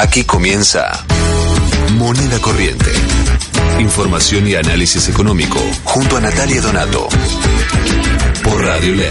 Aquí comienza Moneda Corriente. Información y análisis económico junto a Natalia Donato. Por Radio LED.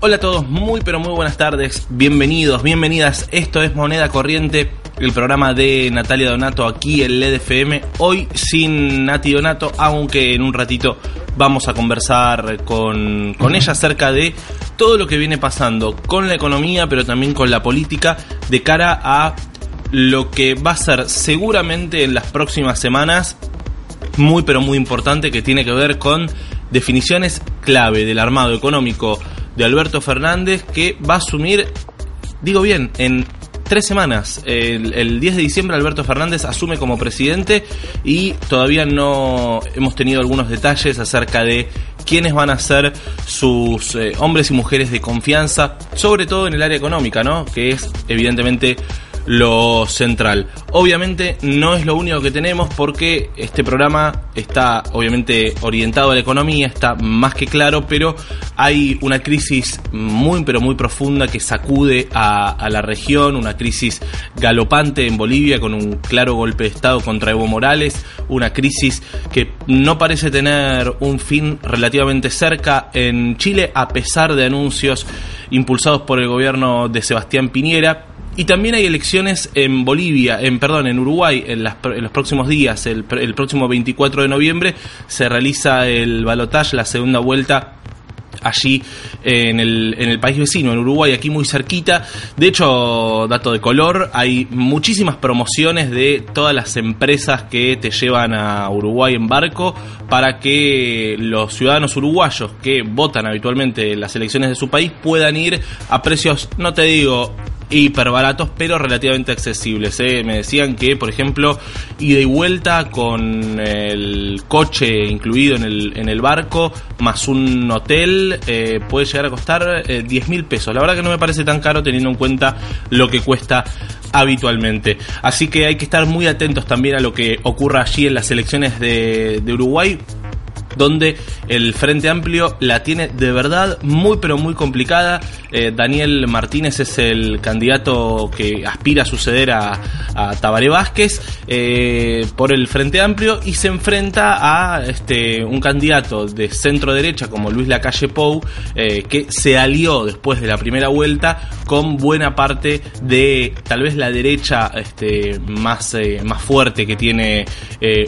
Hola a todos, muy pero muy buenas tardes, bienvenidos, bienvenidas. Esto es Moneda Corriente, el programa de Natalia Donato aquí en LED FM. Hoy sin Nati Donato, aunque en un ratito vamos a conversar con, con ella acerca de todo lo que viene pasando con la economía, pero también con la política, de cara a lo que va a ser seguramente en las próximas semanas muy pero muy importante que tiene que ver con definiciones clave del armado económico de Alberto Fernández que va a asumir, digo bien, en tres semanas. El, el, 10 de diciembre Alberto Fernández asume como presidente y todavía no hemos tenido algunos detalles acerca de quiénes van a ser sus eh, hombres y mujeres de confianza, sobre todo en el área económica, ¿no? Que es evidentemente lo central. Obviamente no es lo único que tenemos porque este programa está obviamente orientado a la economía, está más que claro, pero hay una crisis muy pero muy profunda que sacude a, la región, una crisis galopante en Bolivia con un claro golpe de Estado contra Evo Morales, una crisis que no parece tener un fin relativamente cerca en Chile a pesar de anuncios impulsados por el gobierno de Sebastián Piñera y también hay elecciones en Bolivia, en perdón, en Uruguay en, las, en los próximos días. El, el, próximo 24 de noviembre se realiza el balotaje, la segunda vuelta allí en el, en el país vecino, en Uruguay, aquí muy cerquita. De hecho, dato de color, hay muchísimas promociones de todas las empresas que te llevan a Uruguay en barco para que los ciudadanos uruguayos que votan habitualmente en las elecciones de su país puedan ir a precios, no te digo hiper baratos, pero relativamente accesibles. ¿eh? Me decían que, por ejemplo, ida y vuelta con el coche incluido en el, en el barco, más un hotel, eh, puede llegar a costar eh, 10 mil pesos. La verdad que no me parece tan caro teniendo en cuenta lo que cuesta habitualmente. Así que hay que estar muy atentos también a lo que ocurra allí en las elecciones de, de Uruguay donde el Frente Amplio la tiene de verdad muy pero muy complicada. Eh, Daniel Martínez es el candidato que aspira a suceder a, a Tabaré Vázquez eh, por el Frente Amplio y se enfrenta a este, un candidato de centro derecha como Luis Lacalle Pou eh, que se alió después de la primera vuelta con buena parte de tal vez la derecha este, más, más fuerte que tiene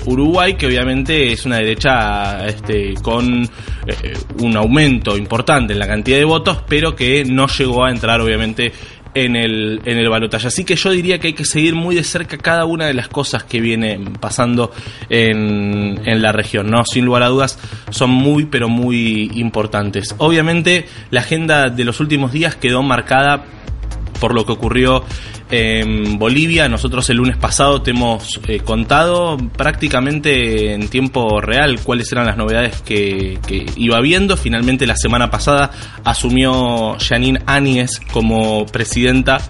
Uruguay, que obviamente es una derecha este, con eh, un aumento importante en la cantidad de votos, pero que no llegó a entrar obviamente en el, en el balotaje. Así que yo diría que hay que seguir muy de cerca cada una de las cosas que vienen pasando en, en la región, ¿no? Sin lugar a dudas, son muy, pero muy importantes. Obviamente, la agenda de los últimos días quedó marcada por lo que ocurrió en Bolivia. Nosotros el lunes pasado te hemos eh, contado prácticamente en tiempo real cuáles eran las novedades que, iba viendo. Finalmente la semana pasada asumió Janine Áñez como presidenta.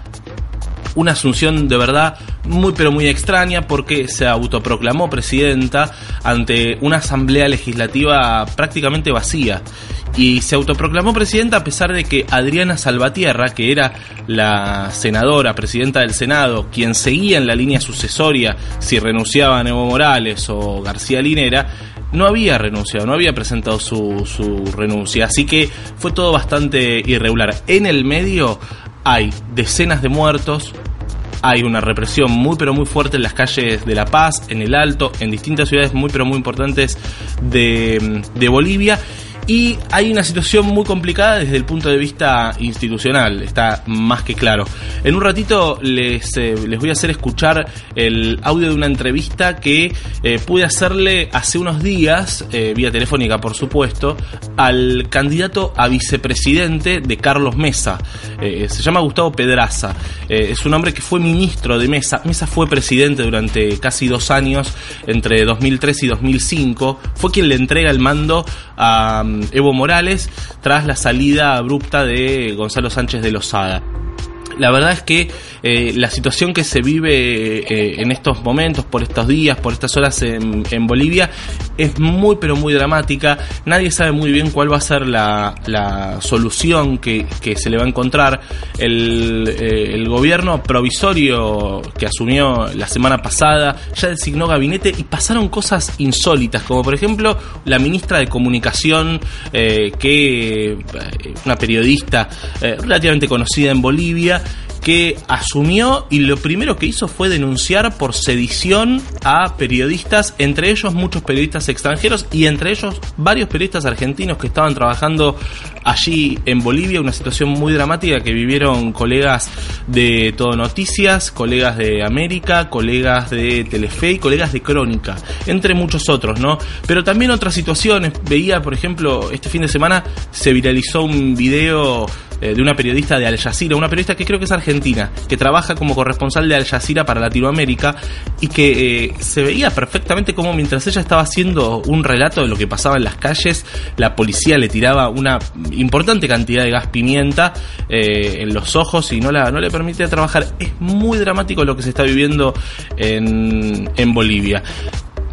Una asunción de verdad muy pero muy extraña porque se autoproclamó presidenta ante una asamblea legislativa prácticamente vacía y se autoproclamó presidenta a pesar de que Adriana Salvatierra, que era la senadora, presidenta del Senado, quien seguía en la línea sucesoria si renunciaban Evo Morales o García Linera, no había renunciado, no había presentado su, su renuncia, así que fue todo bastante irregular. En el medio hay decenas de muertos, hay una represión muy pero muy fuerte en las calles de La Paz, en el Alto, en distintas ciudades muy pero muy importantes de, de Bolivia. Y hay una situación muy complicada desde el punto de vista institucional, está más que claro. En un ratito les, eh, les voy a hacer escuchar el audio de una entrevista que eh, pude hacerle hace unos días, eh, vía telefónica por supuesto, al candidato a vicepresidente de Carlos Mesa. Se llama Gustavo Pedraza. es un hombre que fue ministro de Mesa. Mesa fue presidente durante casi dos años, entre 2003 y 2005. Fue quien le entrega el mando a Evo Morales tras la salida abrupta de Gonzalo Sánchez de Lozada. La verdad es que eh, la situación que se vive eh, en estos momentos, por estos días, por estas horas en, Bolivia, es muy pero muy dramática. Nadie sabe muy bien cuál va a ser la, solución que, se le va a encontrar. El, eh, el, gobierno provisorio que asumió la semana pasada ya designó gabinete y pasaron cosas insólitas, como por ejemplo la ministra de Comunicación, que una periodista relativamente conocida en Bolivia, que asumió y lo primero que hizo fue denunciar por sedición a periodistas, entre ellos muchos periodistas extranjeros y entre ellos varios periodistas argentinos que estaban trabajando allí en Bolivia, una situación muy dramática que vivieron colegas de Todo Noticias, colegas de América, colegas de Telefe y colegas de Crónica, entre muchos otros, ¿no? Pero también otras situaciones, veía, por ejemplo, este fin de semana se viralizó un video eh, de una periodista de Al Jazeera, una periodista que creo que es argentina, que trabaja como corresponsal de Al Jazeera para Latinoamérica y que eh, se veía perfectamente como mientras ella estaba haciendo un relato de lo que pasaba en las calles, la policía le tiraba una importante cantidad de gas pimienta eh, en los ojos y no, la, no le permitía trabajar. Es muy dramático lo que se está viviendo en, en Bolivia.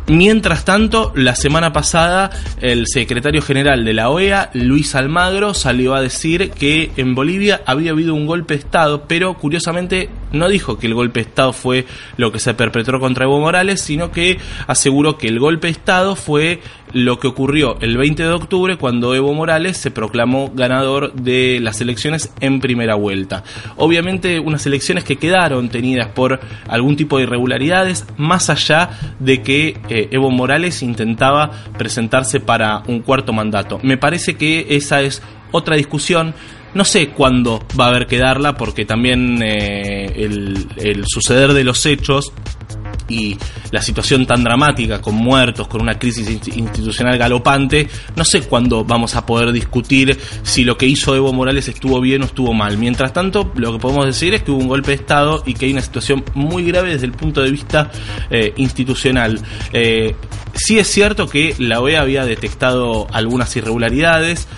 Mientras tanto, la semana pasada, el secretario general de la OEA, Luis Almagro, salió a decir que en Bolivia había habido un golpe de Estado, pero curiosamente no dijo que el golpe de Estado fue lo que se perpetró contra Evo Morales, sino que aseguró que el golpe de Estado fue lo que ocurrió el 20 de octubre cuando Evo Morales se proclamó ganador de las elecciones en primera vuelta. Obviamente unas elecciones que quedaron tenidas por algún tipo de irregularidades, más allá de que... Eh, Evo Morales intentaba presentarse para un cuarto mandato. Me parece que esa es otra discusión. No sé cuándo va a haber que darla, porque también eh, el suceder de los hechos y la situación tan dramática, con muertos, con una crisis institucional galopante, no sé cuándo vamos a poder discutir si lo que hizo Evo Morales estuvo bien o estuvo mal. Mientras tanto, lo que podemos decir es que hubo un golpe de Estado y que hay una situación muy grave desde el punto de vista eh, institucional. Eh, sí es cierto que la OEA había detectado algunas irregularidades,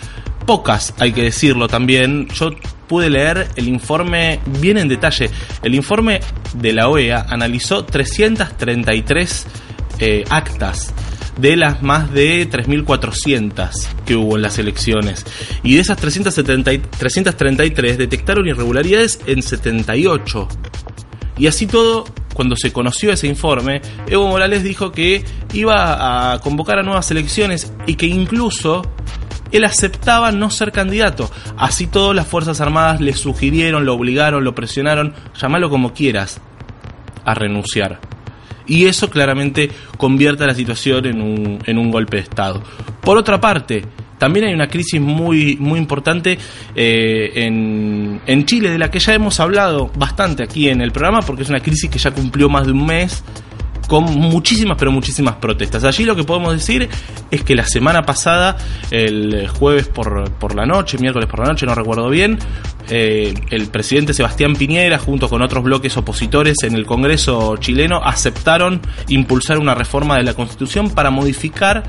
pocas, hay que decirlo también. Yo pude leer el informe bien en detalle. El informe de la OEA analizó 333 eh, actas de las más de 3.400 que hubo en las elecciones. Y de esas 333 detectaron irregularidades en 78. Y así todo, cuando se conoció ese informe, Evo Morales dijo que iba a convocar a nuevas elecciones y que incluso él aceptaba no ser candidato. Así todas las Fuerzas Armadas le sugirieron, lo obligaron, lo presionaron, llámalo como quieras, a renunciar. Y eso claramente convierte la situación en un, en un golpe de Estado. Por otra parte, también hay una crisis muy, muy importante eh, en, en, Chile, de la que ya hemos hablado bastante aquí en el programa, porque es una crisis que ya cumplió más de un mes con muchísimas, pero muchísimas protestas. Allí lo que podemos decir es que la semana pasada, el jueves por, por la noche, miércoles por la noche, no recuerdo bien, eh, el presidente Sebastián Piñera, junto con otros bloques opositores en el Congreso chileno, aceptaron impulsar una reforma de la Constitución para modificar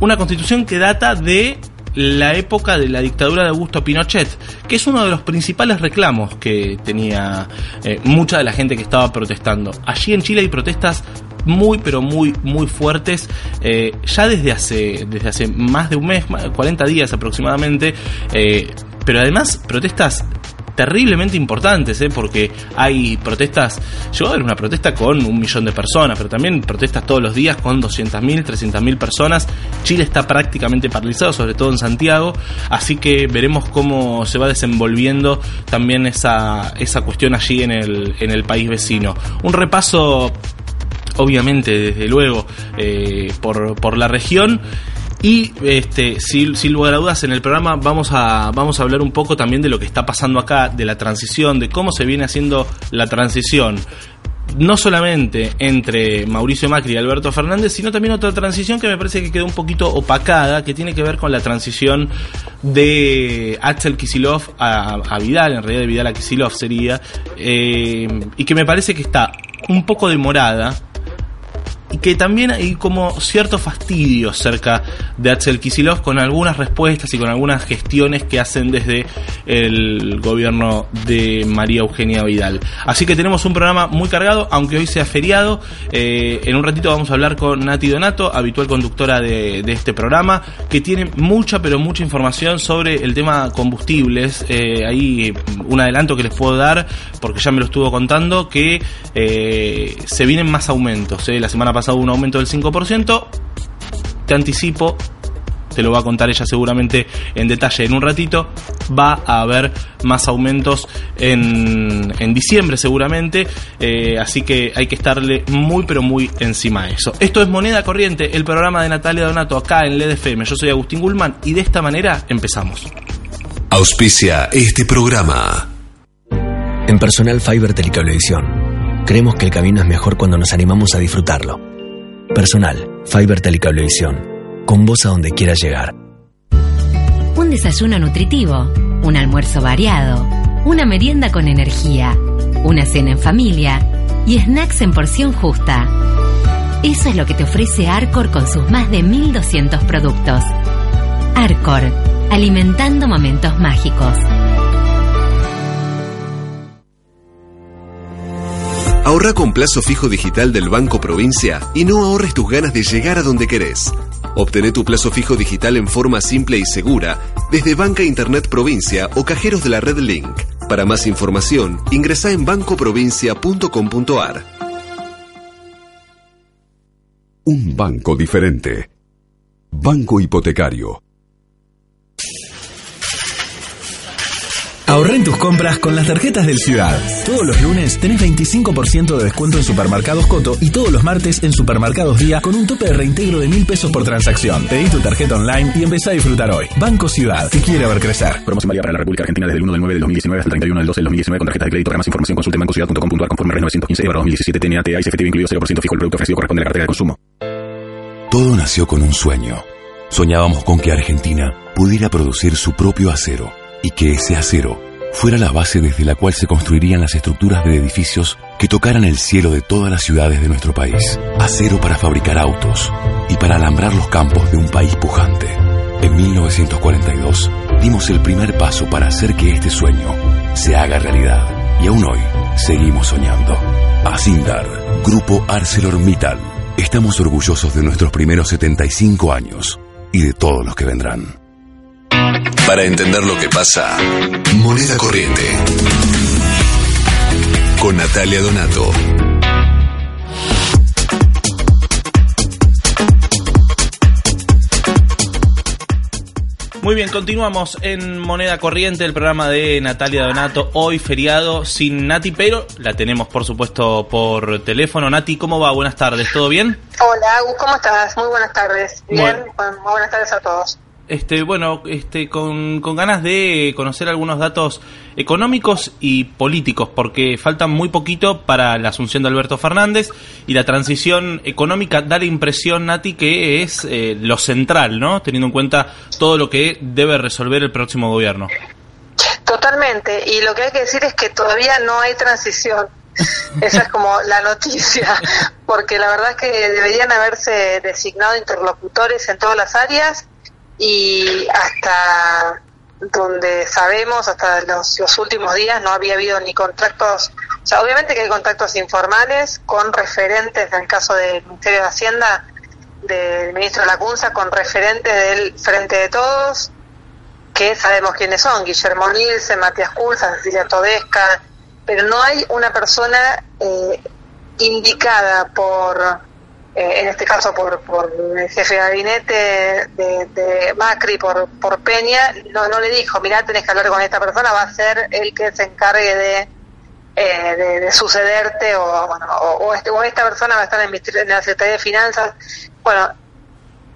una Constitución que data de la época de la dictadura de Augusto Pinochet, que es uno de los principales reclamos que tenía eh, mucha de la gente que estaba protestando. Allí en Chile hay protestas muy pero muy muy fuertes eh, ya desde hace desde hace más de un mes 40 días aproximadamente eh, pero además protestas terriblemente importantes, ¿eh? porque hay protestas, llegó a haber una protesta con un millón de personas, pero también protestas todos los días con 200.000, 300.000 personas. Chile está prácticamente paralizado, sobre todo en Santiago, así que veremos cómo se va desenvolviendo también esa, esa cuestión allí en el, en el país vecino. Un repaso obviamente, desde luego, eh, por, por la región. Y este, sin, sin, lugar a dudas, en el programa vamos a, vamos a hablar un poco también de lo que está pasando acá, de la transición, de cómo se viene haciendo la transición. No solamente entre Mauricio Macri y Alberto Fernández, sino también otra transición que me parece que quedó un poquito opacada, que tiene que ver con la transición de Axel Kisilov a, Vidal, en realidad de Vidal a Kisilov sería, eh, y que me parece que está un poco demorada que también hay como cierto fastidio cerca de Axel Kisilov con algunas respuestas y con algunas gestiones que hacen desde el gobierno de María Eugenia Vidal. Así que tenemos un programa muy cargado, aunque hoy sea feriado. Eh, en un ratito vamos a hablar con Nati Donato, habitual conductora de, este programa, que tiene mucha, pero mucha información sobre el tema combustibles. Eh, ahí un adelanto que les puedo dar, porque ya me lo estuvo contando, que eh, se vienen más aumentos. La semana pasada hubo un aumento del 5%. Te anticipo, te lo va a contar ella seguramente en detalle en un ratito, va a haber más aumentos en, en diciembre seguramente, eh, así que hay que estarle muy pero muy encima de eso. Esto es Moneda Corriente, el programa de Natalia Donato acá en LEDFM. Yo soy Agustín Gulman y de esta manera empezamos. Auspicia este programa. En Personal Fiber Telecablevisión, creemos que el camino es mejor cuando nos animamos a disfrutarlo. Personal Fiber Telecablevisión con vos a donde quieras llegar. Un desayuno nutritivo, un almuerzo variado, una merienda con energía, una cena en familia y snacks en porción justa. Eso es lo que te ofrece Arcor con sus más de 1200 productos. Arcor, alimentando momentos mágicos. Ahorra con plazo fijo digital del Banco Provincia y no ahorres tus ganas de llegar a donde querés. Obtené tu plazo fijo digital en forma simple y segura desde Banca Internet Provincia o cajeros de la red Link. Para más información, ingresa en bancoprovincia.com.ar. Un banco diferente. Banco Hipotecario Ahorren tus compras con las tarjetas del Ciudad. Todos los lunes tenés 25% de descuento en Supermercados Coto y todos los martes en Supermercados Día con un tope de reintegro de mil pesos por transacción. Pedí tu tarjeta online y empezá a disfrutar hoy. Banco Ciudad, te quiere ver crecer. Promoción válida para la República Argentina desde el 1 del 9 del 2019 hasta el 31 del 12 del 2019 con tarjeta de crédito. Para más información consulte bancociudad.com.ar conforme 915 para 2017 TNAT y CFT incluido 0% fijo. El producto ofrecido corresponde a la cartera de consumo. Todo nació con un sueño. Soñábamos con que Argentina pudiera producir su propio acero y que ese acero fuera la base desde la cual se construirían las estructuras de edificios que tocaran el cielo de todas las ciudades de nuestro país. Acero para fabricar autos y para alambrar los campos de un país pujante. En 1942 dimos el primer paso para hacer que este sueño se haga realidad. Y aún hoy seguimos soñando. Asindar, Grupo ArcelorMittal. Estamos orgullosos de nuestros primeros 75 años y de todos los que vendrán. Para entender lo que pasa, moneda corriente. Con Natalia Donato. Muy bien, continuamos en Moneda Corriente, el programa de Natalia Donato. Hoy feriado sin Nati, pero la tenemos por supuesto por teléfono. Nati, ¿cómo va? Buenas tardes, ¿todo bien? Hola, ¿cómo estás? Muy buenas tardes. Bien, muy buenas tardes a todos. Este, bueno, este, con, ganas de conocer algunos datos económicos y políticos, porque faltan muy poquito para la asunción de Alberto Fernández y la transición económica da la impresión, Nati, que es eh, lo central, ¿no? Teniendo en cuenta todo lo que debe resolver el próximo gobierno. Totalmente, y lo que hay que decir es que todavía no hay transición. Esa es como la noticia, porque la verdad es que deberían haberse designado interlocutores en todas las áreas y hasta donde sabemos, hasta los, últimos días, no había habido ni contactos, o sea, obviamente que hay contactos informales con referentes, en el caso del Ministerio de Hacienda, del ministro Lacunza, con referentes del Frente de Todos, que sabemos quiénes son, Guillermo Nilsen, Matías Culza, Cecilia Todesca, pero no hay una persona eh, indicada por eh, en este caso por, por el jefe de gabinete de, Macri, por, por Peña, no, no le dijo, mira, tenés que hablar con esta persona, va a ser el que se encargue de, eh, de, sucederte o, bueno, o, este, o, esta persona va a estar en, en la Secretaría de Finanzas. Bueno,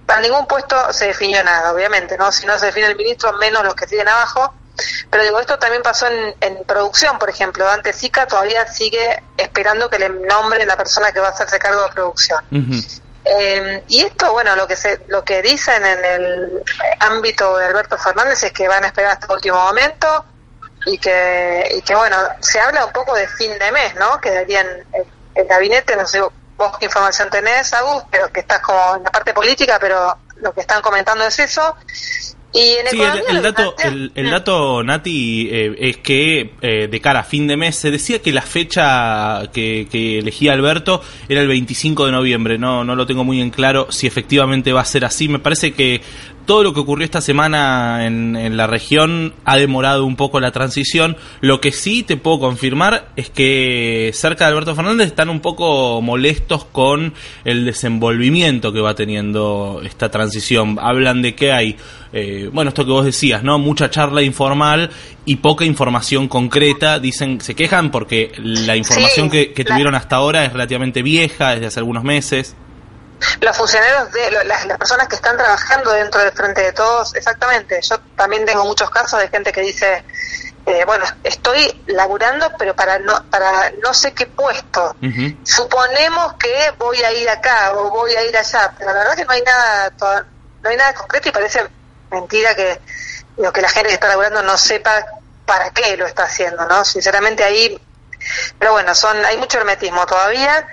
para ningún puesto se definió nada, obviamente, ¿no? Si no se define el ministro, menos los que siguen abajo. Pero digo, esto también pasó en, en producción, por ejemplo. Dante Sica todavía sigue esperando que le nombre la persona que va a hacerse cargo de producción. Eh, y esto, bueno, lo que se, lo que dicen en el ámbito de Alberto Fernández es que van a esperar hasta el último momento y que, y que bueno, se habla un poco de fin de mes, ¿no? Que darían el, el gabinete, no sé vos qué información tenés, Agus, pero que estás como en la parte política, pero lo que están comentando es eso. Y en Sí, el, el dato, el, el dato, Nati, eh, es que eh, de cara a fin de mes se decía que la fecha que, que elegía Alberto era el 25 de noviembre. No, no lo tengo muy en claro si efectivamente va a ser así. Me parece que todo lo que ocurrió esta semana en, en, la región ha demorado un poco la transición. Lo que sí te puedo confirmar es que cerca de Alberto Fernández están un poco molestos con el desenvolvimiento que va teniendo esta transición. Hablan de que hay, eh, bueno, esto que vos decías, ¿no? Mucha charla informal y poca información concreta. Dicen, se quejan porque la información Sí, que, que la- tuvieron hasta ahora es relativamente vieja, desde hace algunos meses. Los funcionarios de lo- las, las personas que están trabajando dentro del frente de todos exactamente. Yo también tengo muchos casos de gente que dice eh, bueno estoy laburando pero para no para no sé qué puesto. Suponemos que voy a ir acá o voy a ir allá pero la verdad que no hay nada no hay nada concreto y parece mentira que lo que la gente que está laburando no sepa para qué lo está haciendo no sinceramente ahí pero bueno son hay mucho hermetismo todavía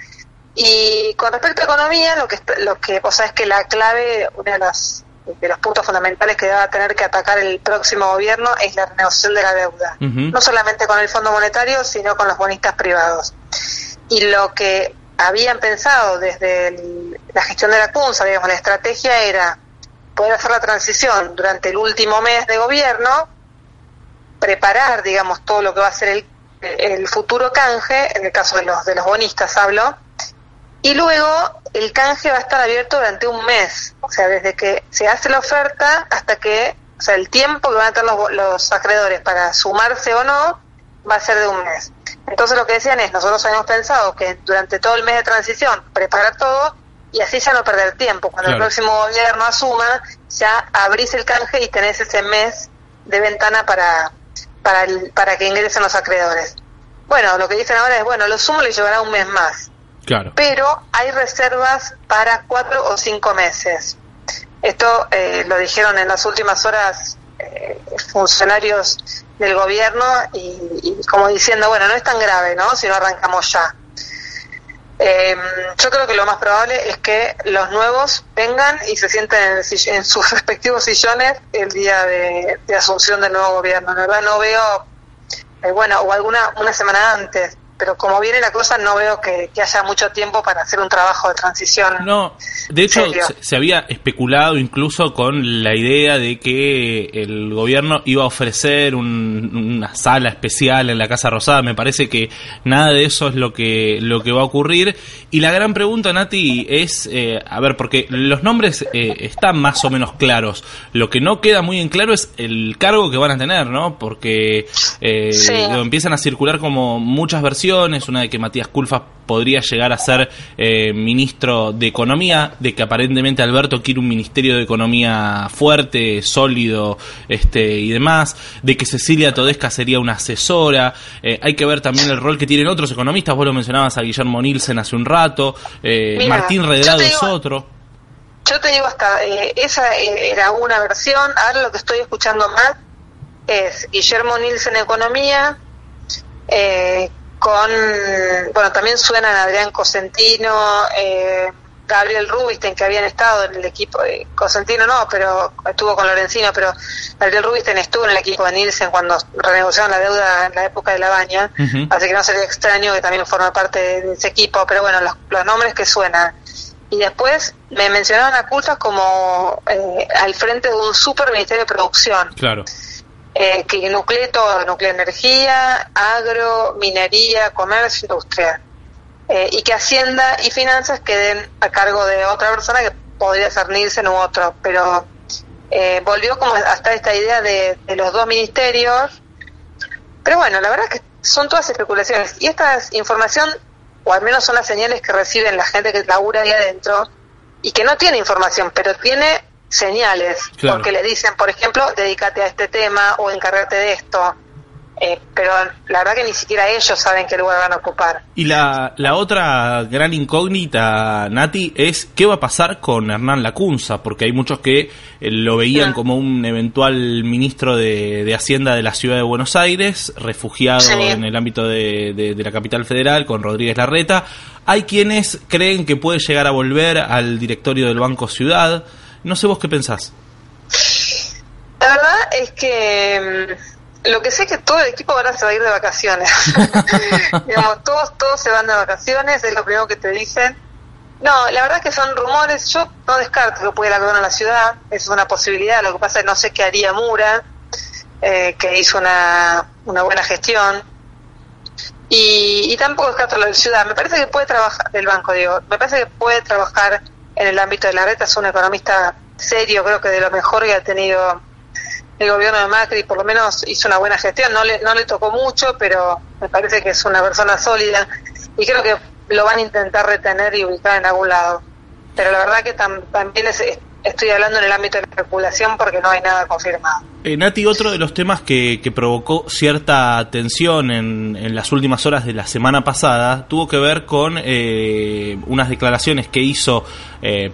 y con respecto a economía, lo que lo que vos sabés que la clave, uno de los, de los puntos fundamentales que va a tener que atacar el próximo gobierno es la renegociación de la deuda. No solamente con el Fondo Monetario, sino con los bonistas privados. Y lo que habían pensado desde el- la gestión de la CUNSA, digamos, la estrategia era poder hacer la transición durante el último mes de gobierno, preparar, digamos, todo lo que va a ser el, el futuro canje, en el caso de los, de los bonistas hablo, y luego el canje va a estar abierto durante un mes, o sea, desde que se hace la oferta hasta que, o sea, el tiempo que van a tener los, los acreedores para sumarse o no va a ser de un mes. Entonces lo que decían es, nosotros habíamos pensado que durante todo el mes de transición preparar todo y así ya no perder tiempo. Cuando el próximo gobierno asuma, ya abrís el canje y tenés ese mes de ventana para, para, el- para que ingresen los acreedores. Bueno, lo que dicen ahora es, bueno, lo sumo le llevará un mes más Pero hay reservas para cuatro o cinco meses. Esto eh, lo dijeron en las últimas horas eh, funcionarios del gobierno y, como diciendo, bueno, no es tan grave, ¿no? Si no arrancamos ya. Eh, yo creo que lo más probable es que los nuevos vengan y se sienten en, sus respectivos sillones el día de, de asunción del nuevo gobierno. La verdad no veo, eh, bueno, o alguna una semana antes, pero como viene la cosa no veo que, que haya mucho tiempo para hacer un trabajo de transición. No, de hecho se, se había especulado incluso con la idea de que el gobierno iba a ofrecer un- una sala especial en la Casa Rosada. Me parece que nada de eso es lo que lo que va a ocurrir. Y la gran pregunta, Nati, es, eh, a ver, porque los nombres eh, están más o menos claros. Lo que no queda muy en claro es el cargo que van a tener, ¿no? Porque eh, Sí. empiezan a circular como muchas versiones, una de que Matías Culfas podría llegar a ser eh, ministro de Economía, de que aparentemente Alberto quiere un ministerio de Economía fuerte, sólido este y demás, de que Cecilia Todesca sería una asesora, eh, hay que ver también el rol que tienen otros economistas, vos lo mencionabas a Guillermo Nielsen hace un rato, eh, Mira, Martín Redrado es otro. Yo te digo hasta, eh, esa era una versión, ahora lo que estoy escuchando más es Guillermo Nielsen Economía, eh, con, bueno, también suenan Adrián Cosentino, eh, Gabriel Rubinstein, que habían estado en el equipo, eh, Cosentino no, pero estuvo con Lorenzino, pero Gabriel Rubinstein estuvo en el equipo de Nielsen cuando renegociaron la deuda en la época de la baña, así que no sería extraño que también forma parte de ese equipo, pero bueno, los, los nombres que suenan. Y después me mencionaron a Culfas como eh, al frente de un super ministerio de producción Claro. Eh, que nuclee todo, nuclea energía, agro, minería, comercio, industria. Eh, y que Hacienda y Finanzas queden a cargo de otra persona que podría ser Nielsen u otro, pero eh, volvió como hasta esta idea de, de los dos ministerios. Pero bueno, la verdad es que son todas especulaciones. Y esta información, o al menos son las señales que reciben la gente que labura ahí adentro, y que no tiene información, pero tiene señales, Claro. porque le dicen, por ejemplo, dedícate a este tema o encárgate de esto. eh, pero la verdad que ni siquiera ellos saben qué lugar van a ocupar. Y la, la otra gran incógnita, Nati, es qué va a pasar con Hernán Lacunza, porque hay muchos que eh, lo veían como un eventual ministro de, de, Hacienda de la ciudad de Buenos Aires, refugiado Sí. en el ámbito de, de- de la capital federal con Rodríguez Larreta. Hay quienes creen que puede llegar a volver al directorio del Banco Ciudad. No sé vos qué pensás. La verdad es que mm, lo que sé es que todo el equipo ahora se va a ir de vacaciones. Digamos, todos, todos se van de vacaciones, es lo primero que te dicen. No, la verdad es que son rumores. Yo no descarto que pudiera haber en la ciudad. Es una posibilidad. Lo que pasa es que no sé qué haría Mura, eh, que hizo una, una buena gestión. Y, y tampoco descarto de ciudad. Me parece que puede trabajar, del banco, digo, me parece que puede trabajar en el ámbito de la reta. Es un economista serio, creo que de lo mejor que ha tenido el gobierno de Macri, por lo menos hizo una buena gestión. No le, no le tocó mucho, pero me parece que es una persona sólida. Y creo que lo van a intentar retener y ubicar en algún lado. Pero la verdad que tam- también es- estoy hablando en el ámbito de la especulación porque no hay nada confirmado. Eh, Nati, otro de los temas que, que provocó cierta tensión en, en las últimas horas de la semana pasada tuvo que ver con eh, unas declaraciones que hizo eh,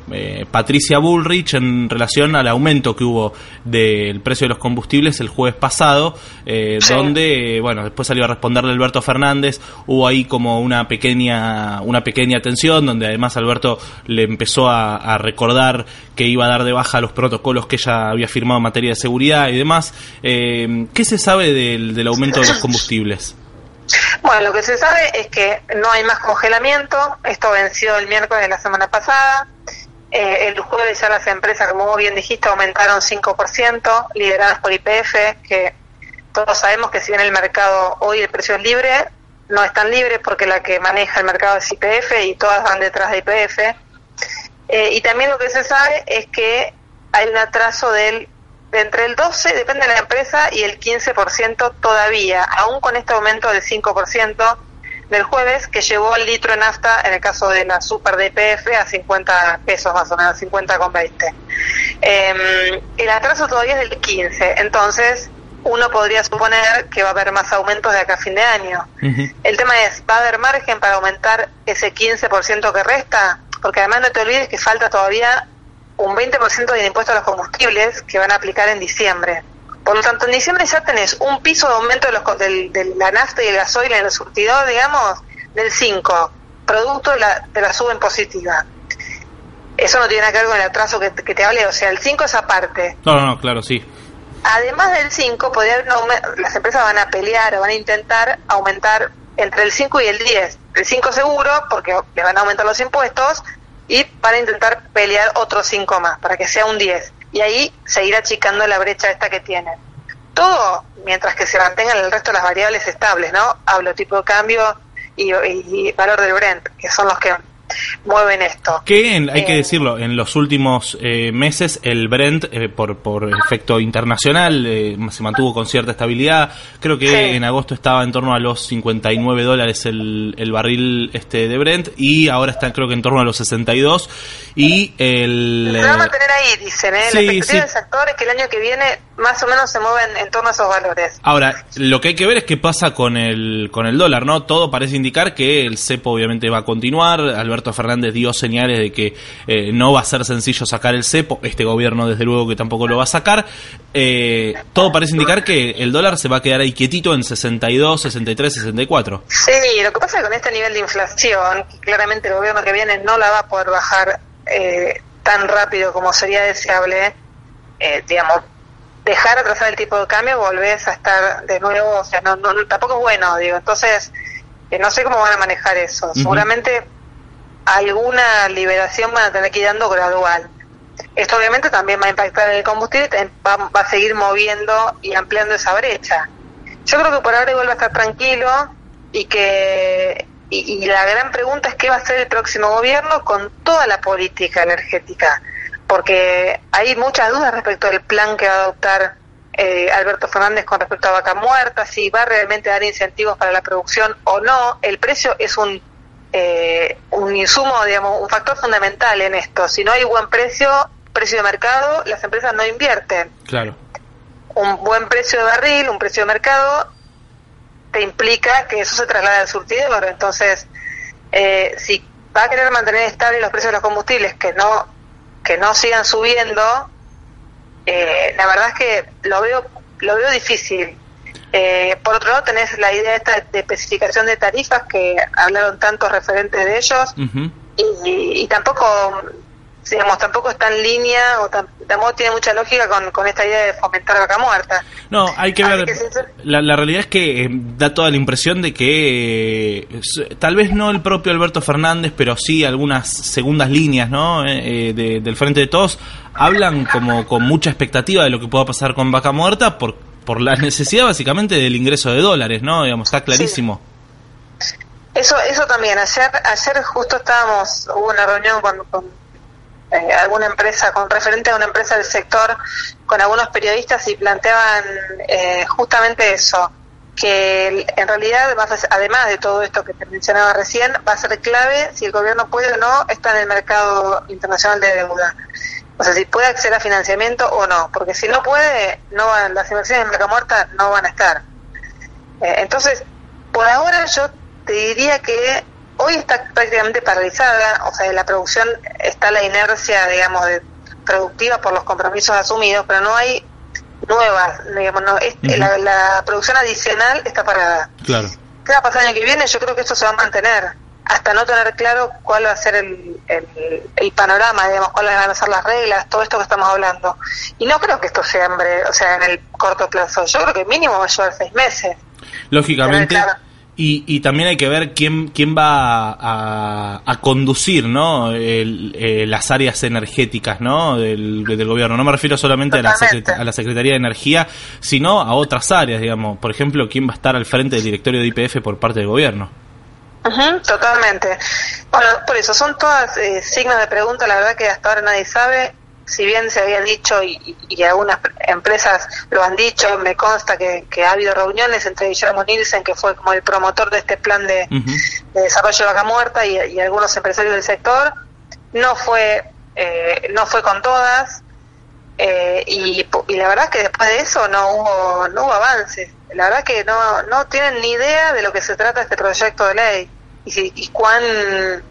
Patricia Bullrich en relación al aumento que hubo del precio de los combustibles el jueves pasado, Sí. donde, bueno, después salió a responderle Alberto Fernández, hubo ahí como una pequeña, una pequeña tensión, donde además Alberto le empezó a, a recordar que iba a dar de baja los protocolos que ella había firmado en materia de seguridad y demás. Eh, ¿Qué se sabe del, del aumento de los combustibles? Bueno, lo que se sabe es que no hay más congelamiento. Esto venció el miércoles de la semana pasada. Eh, el jueves ya las empresas, como vos bien dijiste, aumentaron 5%, lideradas por IPF, que todos sabemos que si bien el mercado hoy el precio es libre, no es tan libre porque la que maneja el mercado es IPF y todas van detrás de IPF. Eh, y también lo que se sabe es que hay un atraso del de entre el 12, depende de la empresa, y el 15% todavía, aún con este aumento del 5% del jueves, que llevó el litro de nafta, en el caso de la super DPF, a 50 pesos más o menos, 50 con 20. Eh, el atraso todavía es del 15, entonces uno podría suponer que va a haber más aumentos de acá a fin de año. El tema es, ¿va a haber margen para aumentar ese 15% que resta? Porque además no te olvides que falta todavía un 20% del impuesto a los combustibles que van a aplicar en diciembre. Por lo tanto, en diciembre ya tenés un piso de aumento de, los, del- de la nafta y el gasoil en el surtidor, digamos, del 5, producto de la, de la suba impositiva. Eso no tiene nada que ver con el atraso que, que te hablé, o sea, el 5 es aparte. No, no, no, claro, sí. Además del 5, podría haber un las empresas van a pelear o van a intentar aumentar entre el 5 y el 10. El 5 seguro, porque le van a aumentar los impuestos, y van a intentar pelear otros 5 más, para que sea un 10. Y ahí seguir achicando la brecha esta que tienen. Todo mientras que se mantengan el resto de las variables estables, ¿no? Hablo tipo de cambio y, y- y valor del Brent, que son los que mueven esto. Que en- hay que Eh, decirlo, en los últimos eh, meses el Brent, eh, por, por efecto internacional, eh, se mantuvo con cierta estabilidad. Creo que Sí. en agosto estaba en torno a los 59 dólares el, el barril este de Brent y ahora está creo que en torno a los 62. Y el... Se va a mantener ahí, dicen, ¿eh? sí, la expectativa sí. del sector es que el año que viene más o menos se mueven en torno a esos valores. Ahora, lo que hay que ver es qué pasa con el, con el dólar, ¿no? Todo parece indicar que el cepo obviamente va a continuar. Alberto Fernández dio señales de que eh, no va a ser sencillo sacar el cepo. Este gobierno, desde luego, que tampoco lo va a sacar. Eh, todo parece indicar que el dólar se va a quedar ahí quietito en 62, 63, 64. Sí, lo que pasa es que con este nivel de inflación, claramente el gobierno que viene no la va a poder bajar eh, tan rápido como sería deseable, eh, digamos, dejar atrasar el tipo de cambio, volvés a estar de nuevo, o sea, no, no, tampoco es bueno, digo, entonces, eh, no sé cómo van a manejar eso. Seguramente alguna liberación van a tener que ir dando gradual. Esto obviamente también va a impactar en el combustible, va, va a seguir moviendo y ampliando esa brecha. Yo creo que por ahora va a estar tranquilo y que y, y la gran pregunta es qué va a hacer el próximo gobierno con toda la política energética, porque hay muchas dudas respecto al plan que va a adoptar eh, Alberto Fernández con respecto a vaca muerta, si va realmente a dar incentivos para la producción o no. El precio es un eh, un insumo, digamos, un factor fundamental en esto. Si no hay buen precio, precio de mercado, las empresas no invierten Claro. un buen precio de barril, un precio de mercado, te implica que eso se traslada al surtidor. Entonces, eh, si va a querer mantener estables los precios de los combustibles, que no que no sigan subiendo, eh, la verdad es que lo veo lo veo difícil. Eh, por otro lado, tenés la idea esta de especificación de tarifas que hablaron tantos referentes de ellos y, y, tampoco digamos, tampoco está en línea o tampoco tiene mucha lógica con, con esta idea de fomentar vaca muerta. No, hay que ver. la, la, realidad es que eh, da toda la impresión de que eh, tal vez no el propio Alberto Fernández, pero sí algunas segundas líneas ¿no? Eh, del Frente de Todos hablan como con mucha expectativa de lo que pueda pasar con vaca muerta por, por la necesidad básicamente del ingreso de dólares, ¿no? Digamos, está clarísimo. Eso, eso también. Ayer, ayer justo estábamos, hubo una reunión con, con eh, alguna empresa, con referente a una empresa del sector, con algunos periodistas y planteaban eh, justamente eso, que en realidad, además de todo esto que te mencionaba recién, va a ser clave si el gobierno puede o no estar en el mercado internacional de deuda. O sea, si puede acceder a financiamiento o no, porque si no puede, no van, las inversiones en Merca Muerta no van a estar. Eh, entonces, por ahora yo te diría que hoy está prácticamente paralizada, o sea, la producción está la inercia, digamos, de, productiva por los compromisos asumidos, pero no hay nuevas, digamos, no, la, producción adicional está parada. Claro. ¿Qué va a pasar el año que viene? Yo creo que esto se va a mantener hasta no tener claro cuál va a ser el, el, panorama, digamos, cuáles van a ser las reglas, todo esto que estamos hablando. Y no creo que esto sea en o sea, en el corto plazo. Yo creo que mínimo va a llevar seis meses. Lógicamente. Y, también hay que ver quién, quién va a, conducir ¿no? Eh, las áreas energéticas ¿no? Del, gobierno. No me refiero solamente a la, a la Secretaría de Energía, sino a otras áreas, digamos. Por ejemplo, quién va a estar al frente del directorio de IPF por parte del gobierno. totalmente. Bueno, por eso son todas eh, signos de pregunta, la verdad que hasta ahora nadie sabe si bien se habían dicho y, algunas empresas lo han dicho, me consta que, ha habido reuniones entre Guillermo Nielsen, que fue como el promotor de este plan de, desarrollo de vaca muerta, y, algunos empresarios del sector, no fue, eh, no fue con todas, eh, y, la verdad es que después de eso no hubo, no hubo avances. La verdad que no, no tienen ni idea de lo que se trata este proyecto de ley y, y cuán,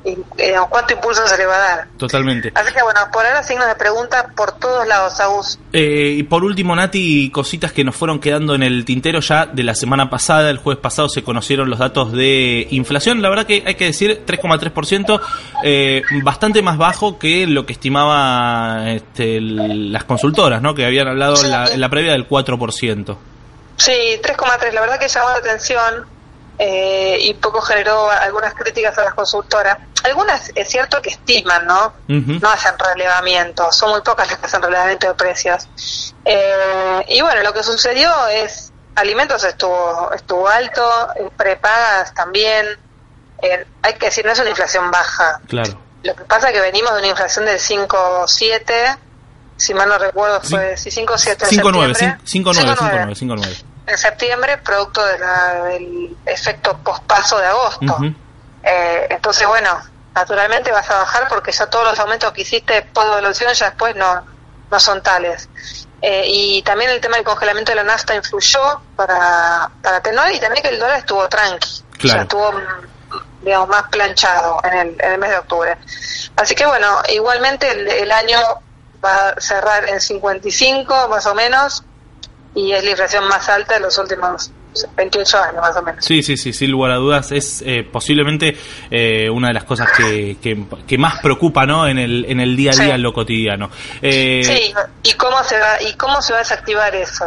eh, cuánto impulso se le va a dar. Totalmente. Así que bueno, por ahora signos de pregunta por todos lados, Agus. Eh, y por último, Nati, cositas que nos fueron quedando en el tintero ya de la semana pasada, el jueves pasado se conocieron los datos de inflación, la verdad que hay que decir 3,3%, eh, bastante más bajo que lo que estimaba este, las consultoras, ¿no? que habían hablado en, la, en la previa del 4%. Sí, 3,3, la verdad que llamó la atención eh, y poco generó algunas críticas a las consultoras. Algunas es cierto que estiman, ¿no? No hacen relevamiento, son muy pocas las que hacen relevamiento de precios. Eh, y bueno, lo que sucedió es, alimentos estuvo, estuvo alto, prepagas también, hay que decir, no es una inflación baja. Claro. Lo que pasa es que venimos de una inflación del 5,7, si mal no recuerdo fue 5,7 5,9, 5,9, 5,9 en septiembre, producto del efecto pospaso de agosto. Eh, entonces, bueno, naturalmente vas a bajar porque ya todos los aumentos que hiciste post evolución ya después no, no son tales. Eh, y también el tema del congelamiento de la nafta influyó para, para atenuar y también que el dólar estuvo tranqui, o sea, estuvo digamos más planchado en el, en el mes de octubre. Así que bueno, igualmente el, el año va a cerrar en 55 más o menos, y es la inflación más alta de los últimos 28 años más o menos. Sí, sí, sí, sin lugar a dudas es eh, posiblemente eh, una de las cosas que, que, más preocupa ¿no? en, el, en el día a día, en lo cotidiano. Eh, sí, ¿y cómo, se va, ¿y cómo se va a desactivar eso?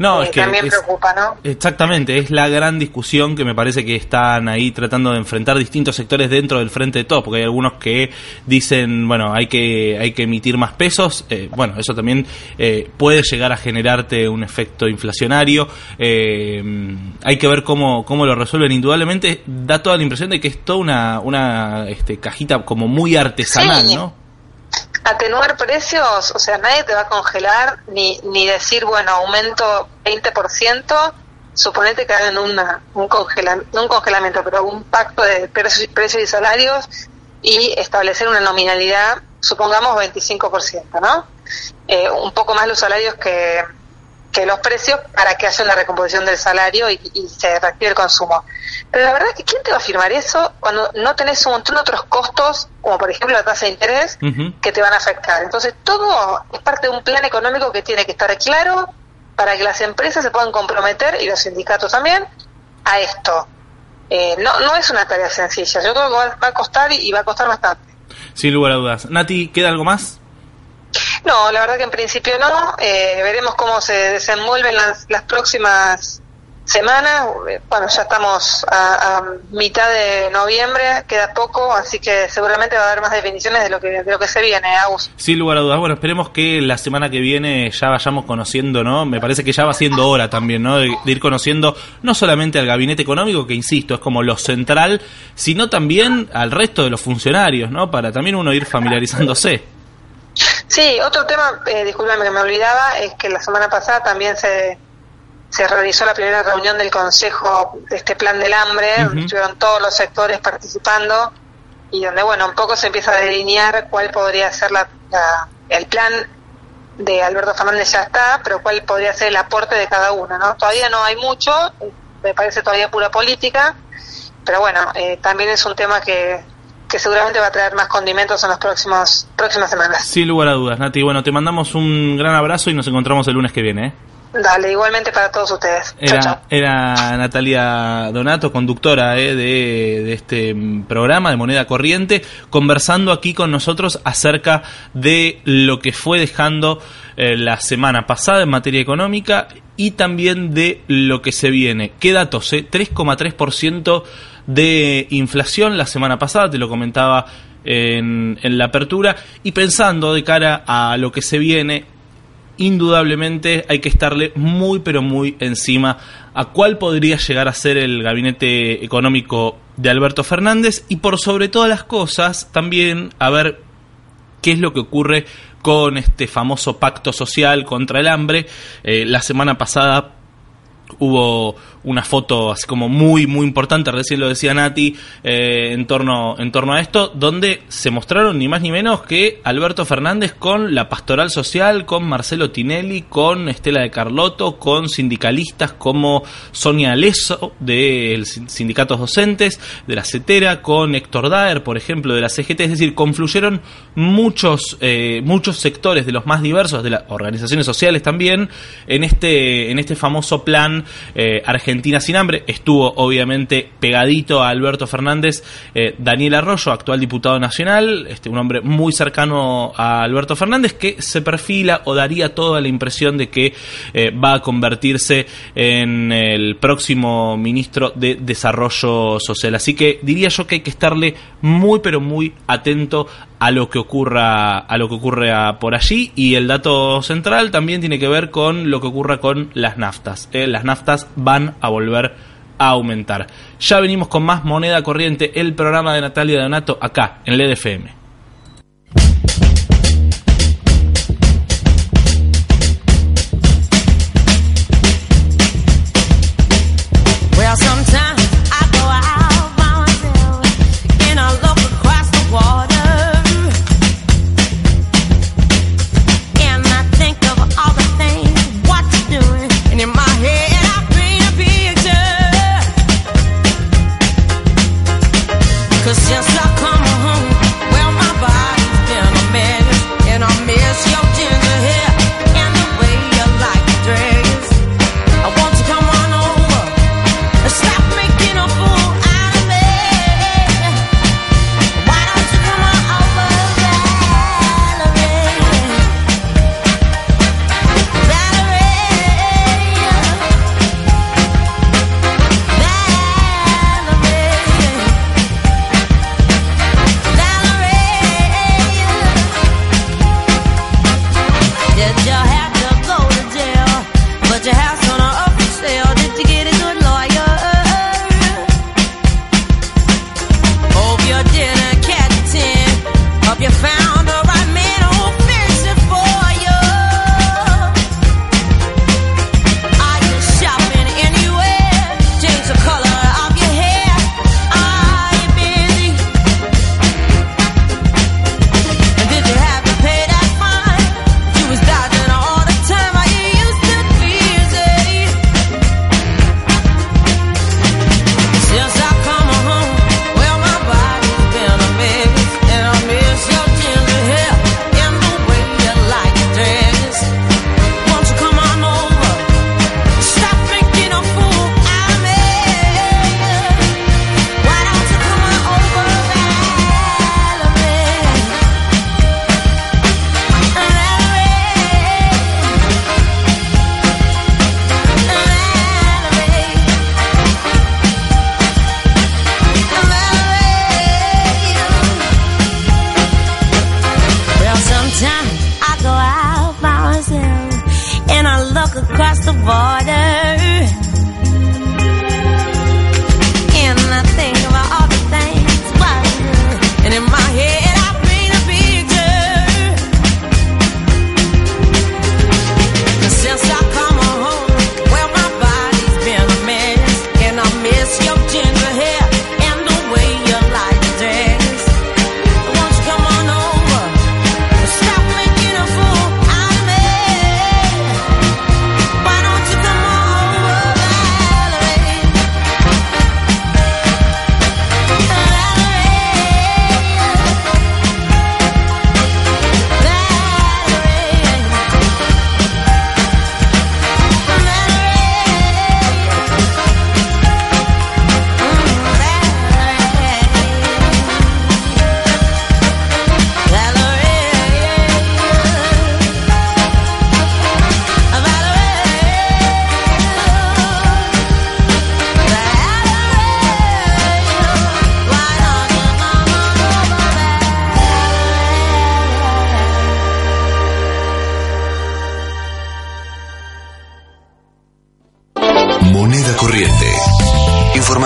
No, es que también preocupa, ¿no? Exactamente, es la gran discusión que me parece que están ahí tratando de enfrentar distintos sectores dentro del frente de todo, porque hay algunos que dicen, bueno, hay que hay que emitir más pesos, eh, bueno, eso también eh, puede llegar a generarte un efecto inflacionario, eh, hay que ver cómo, cómo lo resuelven, indudablemente da toda la impresión de que es toda una, una este, cajita como muy artesanal, ¿no? Atenuar precios, o sea, nadie te va a congelar ni, ni decir, bueno, aumento 20%, suponete que hagan una, un, no un congelamiento, pero un pacto de precios, y salarios y establecer una nominalidad, supongamos 25%, ¿no? Eh, un poco más los salarios que, que los precios para que haya una recomposición del salario y, se reactive el consumo. Pero la verdad es que ¿quién te va a firmar eso cuando no tenés un montón de otros costos, como por ejemplo la tasa de interés, que te van a afectar? Entonces todo es parte de un plan económico que tiene que estar claro para que las empresas se puedan comprometer, y los sindicatos también, a esto. Eh, no, no es una tarea sencilla, yo creo que va, a costar y va a costar bastante. Sin lugar a dudas. Nati, ¿queda algo más? No, la verdad que en principio no. Eh, veremos cómo se desenvuelven las, las próximas semanas. Bueno, ya estamos a, mitad de noviembre, queda poco, así que seguramente va a haber más definiciones de lo que, de lo que se viene, Agus. Sin lugar a dudas. Bueno, esperemos que la semana que viene ya vayamos conociendo, ¿no? Me parece que ya va siendo hora también, ¿no? De, ir conociendo no solamente al gabinete económico, que insisto, es como lo central, sino también al resto de los funcionarios, ¿no? Para también uno ir familiarizándose. Sí, otro tema, eh, discúlpame que me olvidaba, es que la semana pasada también se, se realizó la primera reunión del Consejo de este Plan del Hambre, estuvieron todos los sectores participando y donde, bueno, un poco se empieza a delinear cuál podría ser la, el plan de Alberto Fernández ya está, pero cuál podría ser el aporte de cada uno, ¿no? Todavía no hay mucho, me parece todavía pura política, pero bueno, eh, también es un tema que que seguramente va a traer más condimentos en las próximas próximas semanas. Sin lugar a dudas, Nati. Bueno, te mandamos un gran abrazo y nos encontramos el lunes que viene. ¿eh? Dale, igualmente para todos ustedes. Era, era Natalia Donato, conductora ¿eh? de, este programa de Moneda Corriente, conversando aquí con nosotros acerca de lo que fue dejando eh, la semana pasada en materia económica y también de lo que se viene. ¿Qué datos? Eh? 3,3% de inflación la semana pasada, te lo comentaba en, en la apertura, y pensando de cara a lo que se viene, indudablemente hay que estarle muy pero muy encima a cuál podría llegar a ser el gabinete económico de Alberto Fernández y por sobre todas las cosas también a ver qué es lo que ocurre con este famoso pacto social contra el hambre. Eh, la semana pasada hubo una foto así como muy muy importante, recién lo decía Nati, eh, en, torno, en torno a esto, donde se mostraron ni más ni menos que Alberto Fernández con la pastoral social, con Marcelo Tinelli, con Estela de Carlotto, con sindicalistas como Sonia Leso de Sindicatos Docentes, de la CETERA, con Héctor Daer, por ejemplo, de la CGT, es decir, confluyeron muchos, eh, muchos sectores de los más diversos, de las organizaciones sociales también, en este, en este famoso plan eh, Argentina sin hambre. Estuvo obviamente pegadito a Alberto Fernández, eh, Daniel Arroyo, actual diputado nacional, este, un hombre muy cercano a Alberto Fernández que se perfila o daría toda la impresión de que eh, va a convertirse en el próximo ministro de Desarrollo Social. Así que diría yo que hay que estarle muy pero muy atento a lo que ocurra a lo que ocurre por allí y el dato central también tiene que ver con lo que ocurra con las naftas. Eh, las naftas van a volver a aumentar. Ya venimos con más moneda corriente, el programa de Natalia Donato acá en el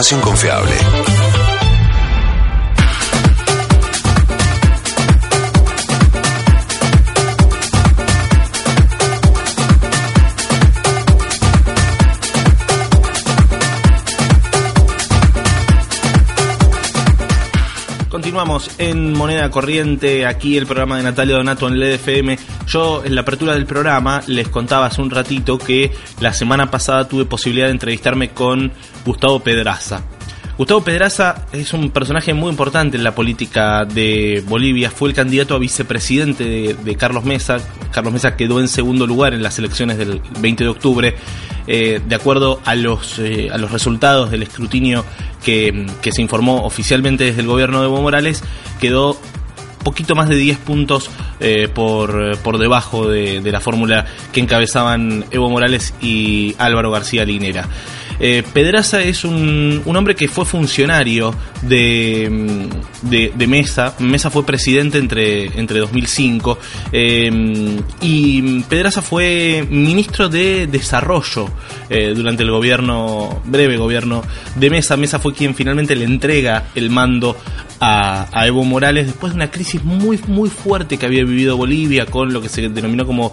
Información confiable. En Moneda Corriente, aquí el programa de Natalia Donato en el EDFM. Yo en la apertura del programa les contaba hace un ratito que la semana pasada tuve posibilidad de entrevistarme con Gustavo Pedraza. Gustavo Pedraza es un personaje muy importante en la política de Bolivia. Fue el candidato a vicepresidente de, Carlos Mesa. Carlos Mesa quedó en segundo lugar en las elecciones del 20 de octubre. Eh, de acuerdo a los, eh, a los resultados del escrutinio que, que se informó oficialmente desde el gobierno de Evo Morales, quedó poquito más de 10 puntos eh, por, por debajo de, de la fórmula que encabezaban Evo Morales y Álvaro García Linera. Eh, Pedraza es un, un, hombre que fue funcionario de, de, de, Mesa. Mesa fue presidente entre, entre 2005 eh, y Pedraza fue ministro de Desarrollo eh, durante el gobierno, breve gobierno de Mesa. Mesa fue quien finalmente le entrega el mando a, a Evo Morales después de una crisis muy, muy fuerte que había vivido Bolivia con lo que se denominó como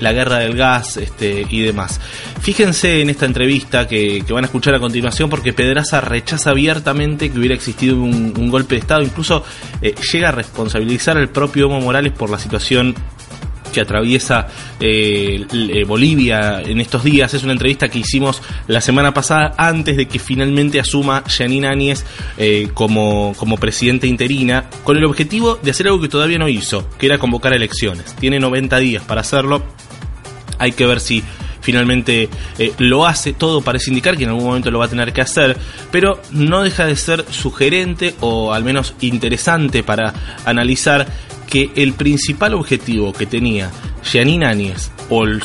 la guerra del gas este, y demás. Fíjense en esta entrevista que, que, van a escuchar a continuación porque Pedraza rechaza abiertamente que hubiera existido un, golpe de Estado, incluso eh, llega a responsabilizar al propio Evo Morales por la situación que atraviesa eh, Bolivia en estos días. Es una entrevista que hicimos la semana pasada antes de que finalmente asuma Janine Áñez eh, como, como presidenta interina, con el objetivo de hacer algo que todavía no hizo, que era convocar elecciones. Tiene 90 días para hacerlo. Hay que ver si finalmente eh, lo hace, todo parece indicar que en algún momento lo va a tener que hacer, pero no deja de ser sugerente o al menos interesante para analizar que el principal objetivo que tenía Janine Áñez o el,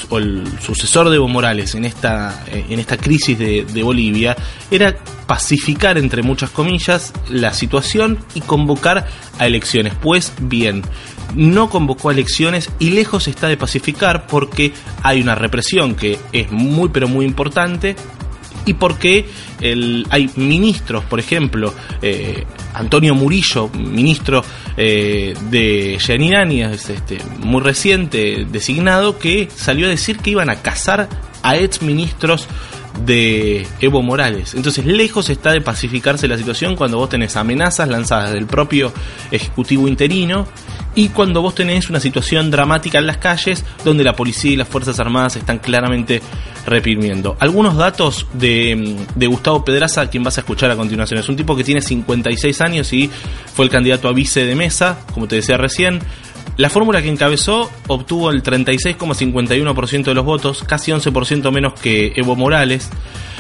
sucesor de Evo Morales en esta, en esta crisis de, Bolivia era pacificar, entre muchas comillas, la situación y convocar a elecciones. Pues bien, no convocó a elecciones y lejos está de pacificar porque hay una represión que es muy pero muy importante y porque el, hay ministros, por ejemplo, eh, Antonio Murillo, ministro eh, de Yanirania, este, muy reciente designado, que salió a decir que iban a cazar a ex ministros de Evo Morales. Entonces, lejos está de pacificarse la situación cuando vos tenés amenazas lanzadas del propio Ejecutivo interino y cuando vos tenés una situación dramática en las calles donde la policía y las Fuerzas Armadas están claramente reprimiendo. Algunos datos de, de Gustavo Pedraza, quien vas a escuchar a continuación. Es un tipo que tiene 56 años y fue el candidato a vice de mesa, como te decía recién. La fórmula que encabezó obtuvo el 36,51% de los votos, casi 11% menos que Evo Morales.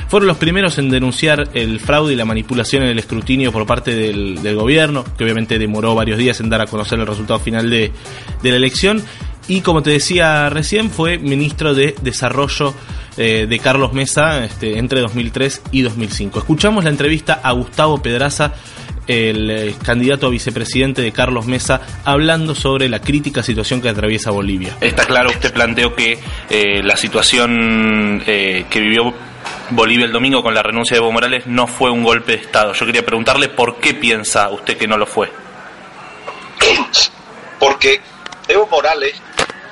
Fueron los primeros en denunciar el fraude y la manipulación en el escrutinio por parte del, gobierno, que obviamente demoró varios días en dar a conocer el resultado final de, de la elección. Y como te decía recién, fue ministro de Desarrollo eh, de Carlos Mesa este, entre 2003 y 2005. Escuchamos la entrevista a Gustavo Pedraza el eh, candidato a vicepresidente de Carlos Mesa, hablando sobre la crítica situación que atraviesa Bolivia. Está claro, usted planteó que eh, la situación eh, que vivió Bolivia el domingo con la renuncia de Evo Morales no fue un golpe de Estado. Yo quería preguntarle por qué piensa usted que no lo fue. Porque Evo Morales,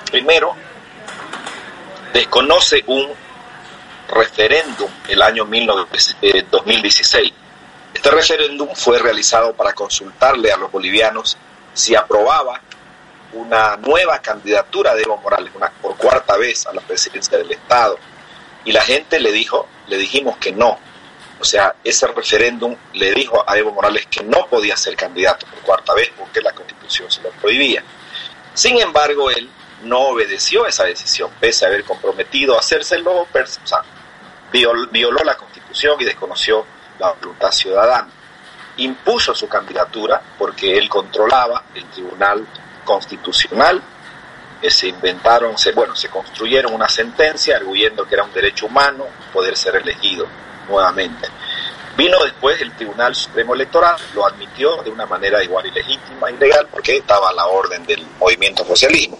primero, desconoce un referéndum el año 19 eh, 2016. Este referéndum fue realizado para consultarle a los bolivianos si aprobaba una nueva candidatura de Evo Morales, por cuarta vez a la presidencia del Estado. Y la gente le dijo, le dijimos que no. O sea, ese referéndum le dijo a Evo Morales que no podía ser candidato por cuarta vez porque la constitución se lo prohibía. Sin embargo, él no obedeció esa decisión, pese a haber comprometido a hacérselo, pers- o sea, viol- violó la constitución y desconoció la voluntad ciudadana. Impuso su candidatura porque él controlaba el tribunal constitucional. eh, se inventaron, se, bueno, se construyeron una sentencia arguyendo que era un derecho humano poder ser elegido nuevamente. Vino después el Tribunal Supremo Electoral, lo admitió de una manera igual ilegítima y legal porque estaba a la orden del movimiento socialismo.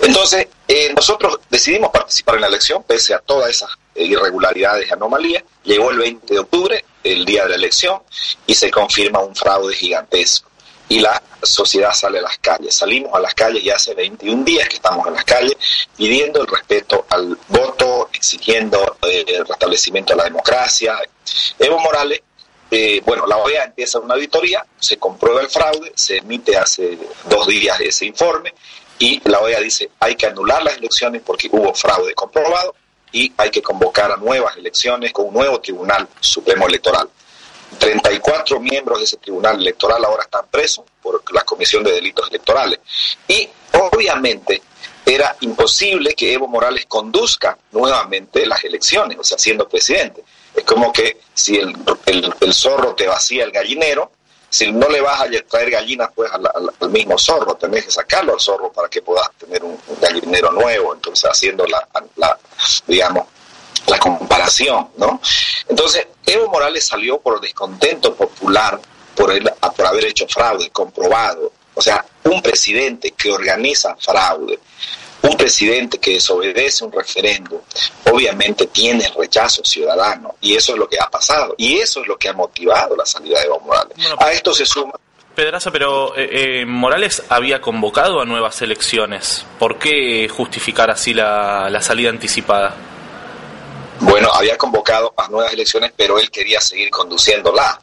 Entonces, eh, nosotros decidimos participar en la elección, pese a todas esas eh, irregularidades y anomalías. Llegó el 20 de octubre, el día de la elección, y se confirma un fraude gigantesco. Y la sociedad sale a las calles. Salimos a las calles ya hace 21 días que estamos en las calles pidiendo el respeto al voto, exigiendo eh, el restablecimiento de la democracia. Evo Morales eh, bueno, la OEA empieza una auditoría, se comprueba el fraude, se emite hace dos días ese informe y la OEA dice hay que anular las elecciones porque hubo fraude comprobado y hay que convocar a nuevas elecciones con un nuevo Tribunal Supremo Electoral. 34 miembros de ese Tribunal Electoral ahora están presos por la Comisión de Delitos Electorales. Y obviamente era imposible que Evo Morales conduzca nuevamente las elecciones, o sea, siendo presidente. Es como que si el, el- el zorro te vacía el gallinero, si no le vas a traer gallinas pues al, mismo zorro, tenés que sacarlo al zorro para que puedas tener un, gallinero nuevo, entonces haciendo la, digamos, la comparación, ¿no? Entonces, Evo Morales salió por descontento popular por, él, por haber hecho fraude, comprobado. O sea, un presidente que organiza fraude, un presidente que desobedece un referéndum, obviamente tiene el rechazo ciudadano, y eso es lo que ha pasado, y eso es lo que ha motivado la salida de Evo Morales. Bueno, A esto se suma Pedraza, pero eh, eh, Morales había convocado a nuevas elecciones. ¿Por qué justificar así la, la salida anticipada? Bueno, había convocado a nuevas elecciones, pero él quería seguir conduciéndola.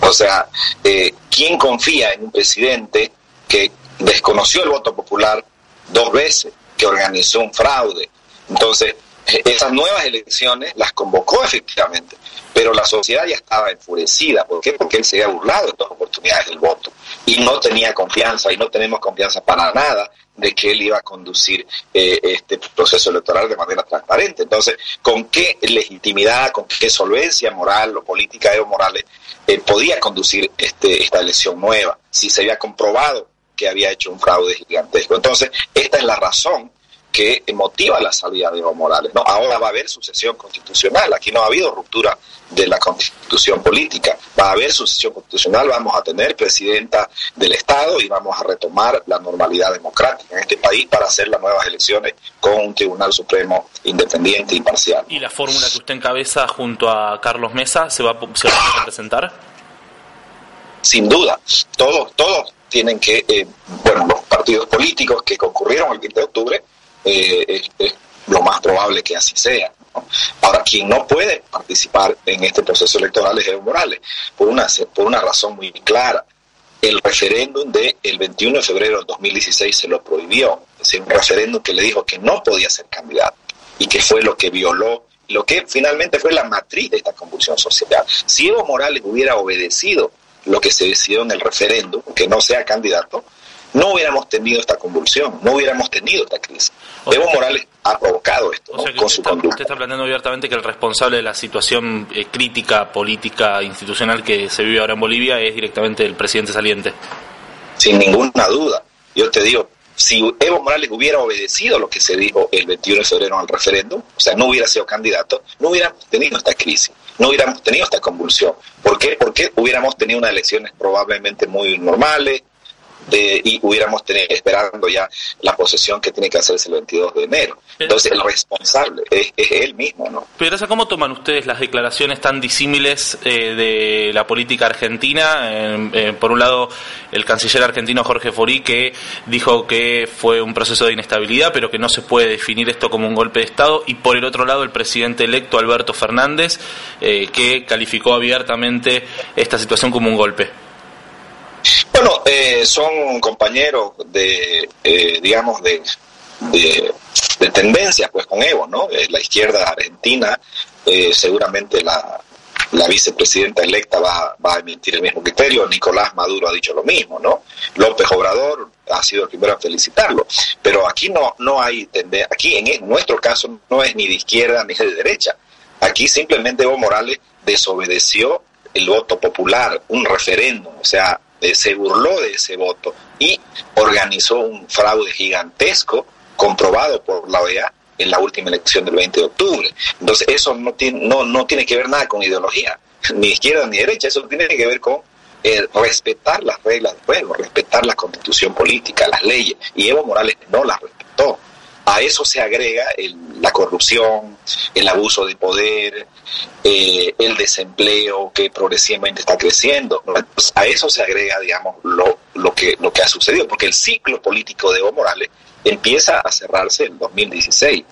O sea, eh, ¿quién confía en un presidente que desconoció el voto popular dos veces, que organizó un fraude? Entonces, eh, esas nuevas elecciones las convocó efectivamente, pero la sociedad ya estaba enfurecida. ¿Por qué? Porque él se había burlado en dos oportunidades del voto y no tenía confianza y no tenemos confianza para nada de que él iba a conducir eh, este proceso electoral de manera transparente. Entonces, ¿con qué legitimidad, con qué solvencia moral o política Evo Morales eh, podía conducir este, esta elección nueva si se había comprobado que había hecho un fraude gigantesco? Entonces, esta es la razón que motiva la salida de Evo Morales. ¿no? Ahora va a haber sucesión constitucional, aquí no ha habido ruptura de la constitución política, va a haber sucesión constitucional, vamos a tener presidenta del Estado y vamos a retomar la normalidad democrática en este país para hacer las nuevas elecciones con un Tribunal Supremo independiente e imparcial. ¿Y la fórmula que usted encabeza junto a Carlos Mesa se va, se va a presentar? sin duda, todos, todos tienen que, eh, bueno, los partidos políticos que concurrieron el 20 de octubre, eh, es, lo más probable que así sea. Ahora, quien no puede participar en este proceso electoral es Evo Morales, por una, por una razón muy clara. El referéndum del 21 de febrero del 2016 se lo prohibió, es decir, un referéndum que le dijo que no podía ser candidato y que fue lo que violó lo que finalmente fue la matriz de esta convulsión social. Si Evo Morales hubiera obedecido lo que se decidió en el referéndum, que no sea candidato, no hubiéramos tenido esta convulsión, no hubiéramos tenido esta crisis. O Evo Morales ha provocado esto O ¿no? sea que con usted su está, conducta. usted está planteando abiertamente que el responsable de la situación eh, crítica, política, institucional que se vive ahora en Bolivia es directamente el presidente saliente. sin ninguna duda. Yo te digo, si Evo Morales hubiera obedecido lo que se dijo el 21 de febrero en el referéndum, o sea, no hubiera sido candidato, no hubiéramos tenido esta crisis. No hubiéramos tenido esta convulsión. ¿Por qué? Porque hubiéramos tenido unas elecciones probablemente muy normales, de- y hubiéramos tenido esperando ya la posesión que tiene que hacerse el 22 de enero. Entonces el responsable es, es él mismo, ¿no? Pedraza, ¿cómo toman ustedes las declaraciones tan disímiles eh, de la política argentina? Eh, eh, por un lado, el canciller argentino Jorge Forí, que dijo que fue un proceso de inestabilidad, pero que no se puede definir esto como un golpe de Estado. Y por el otro lado, el presidente electo Alberto Fernández, eh, que calificó abiertamente esta situación como un golpe. Bueno, eh, son compañeros de, eh, digamos, de, de, de tendencias, pues con Evo, ¿no? Eh, la izquierda argentina, eh, seguramente la, la vicepresidenta electa va, va a emitir el mismo criterio. Nicolás Maduro ha dicho lo mismo, ¿no? López Obrador ha sido el primero a felicitarlo. Pero aquí no, no hay tendencia, aquí en en nuestro caso no es ni de izquierda ni de derecha. Aquí simplemente Evo Morales desobedeció el voto popular, un referéndum, o sea, se burló de ese voto y organizó un fraude gigantesco comprobado por la OEA en la última elección del 20 de octubre. Entonces eso no tiene, no, no tiene que ver nada con ideología, ni izquierda ni derecha, eso tiene que ver con eh, respetar las reglas del juego, respetar la constitución política, las leyes, y Evo Morales no las respetó. A eso se agrega la corrupción, el abuso de poder, eh, el desempleo que progresivamente está creciendo. A eso se agrega, digamos, lo, que, lo que ha sucedido, porque el ciclo político de Evo Morales empieza a cerrarse en 2016.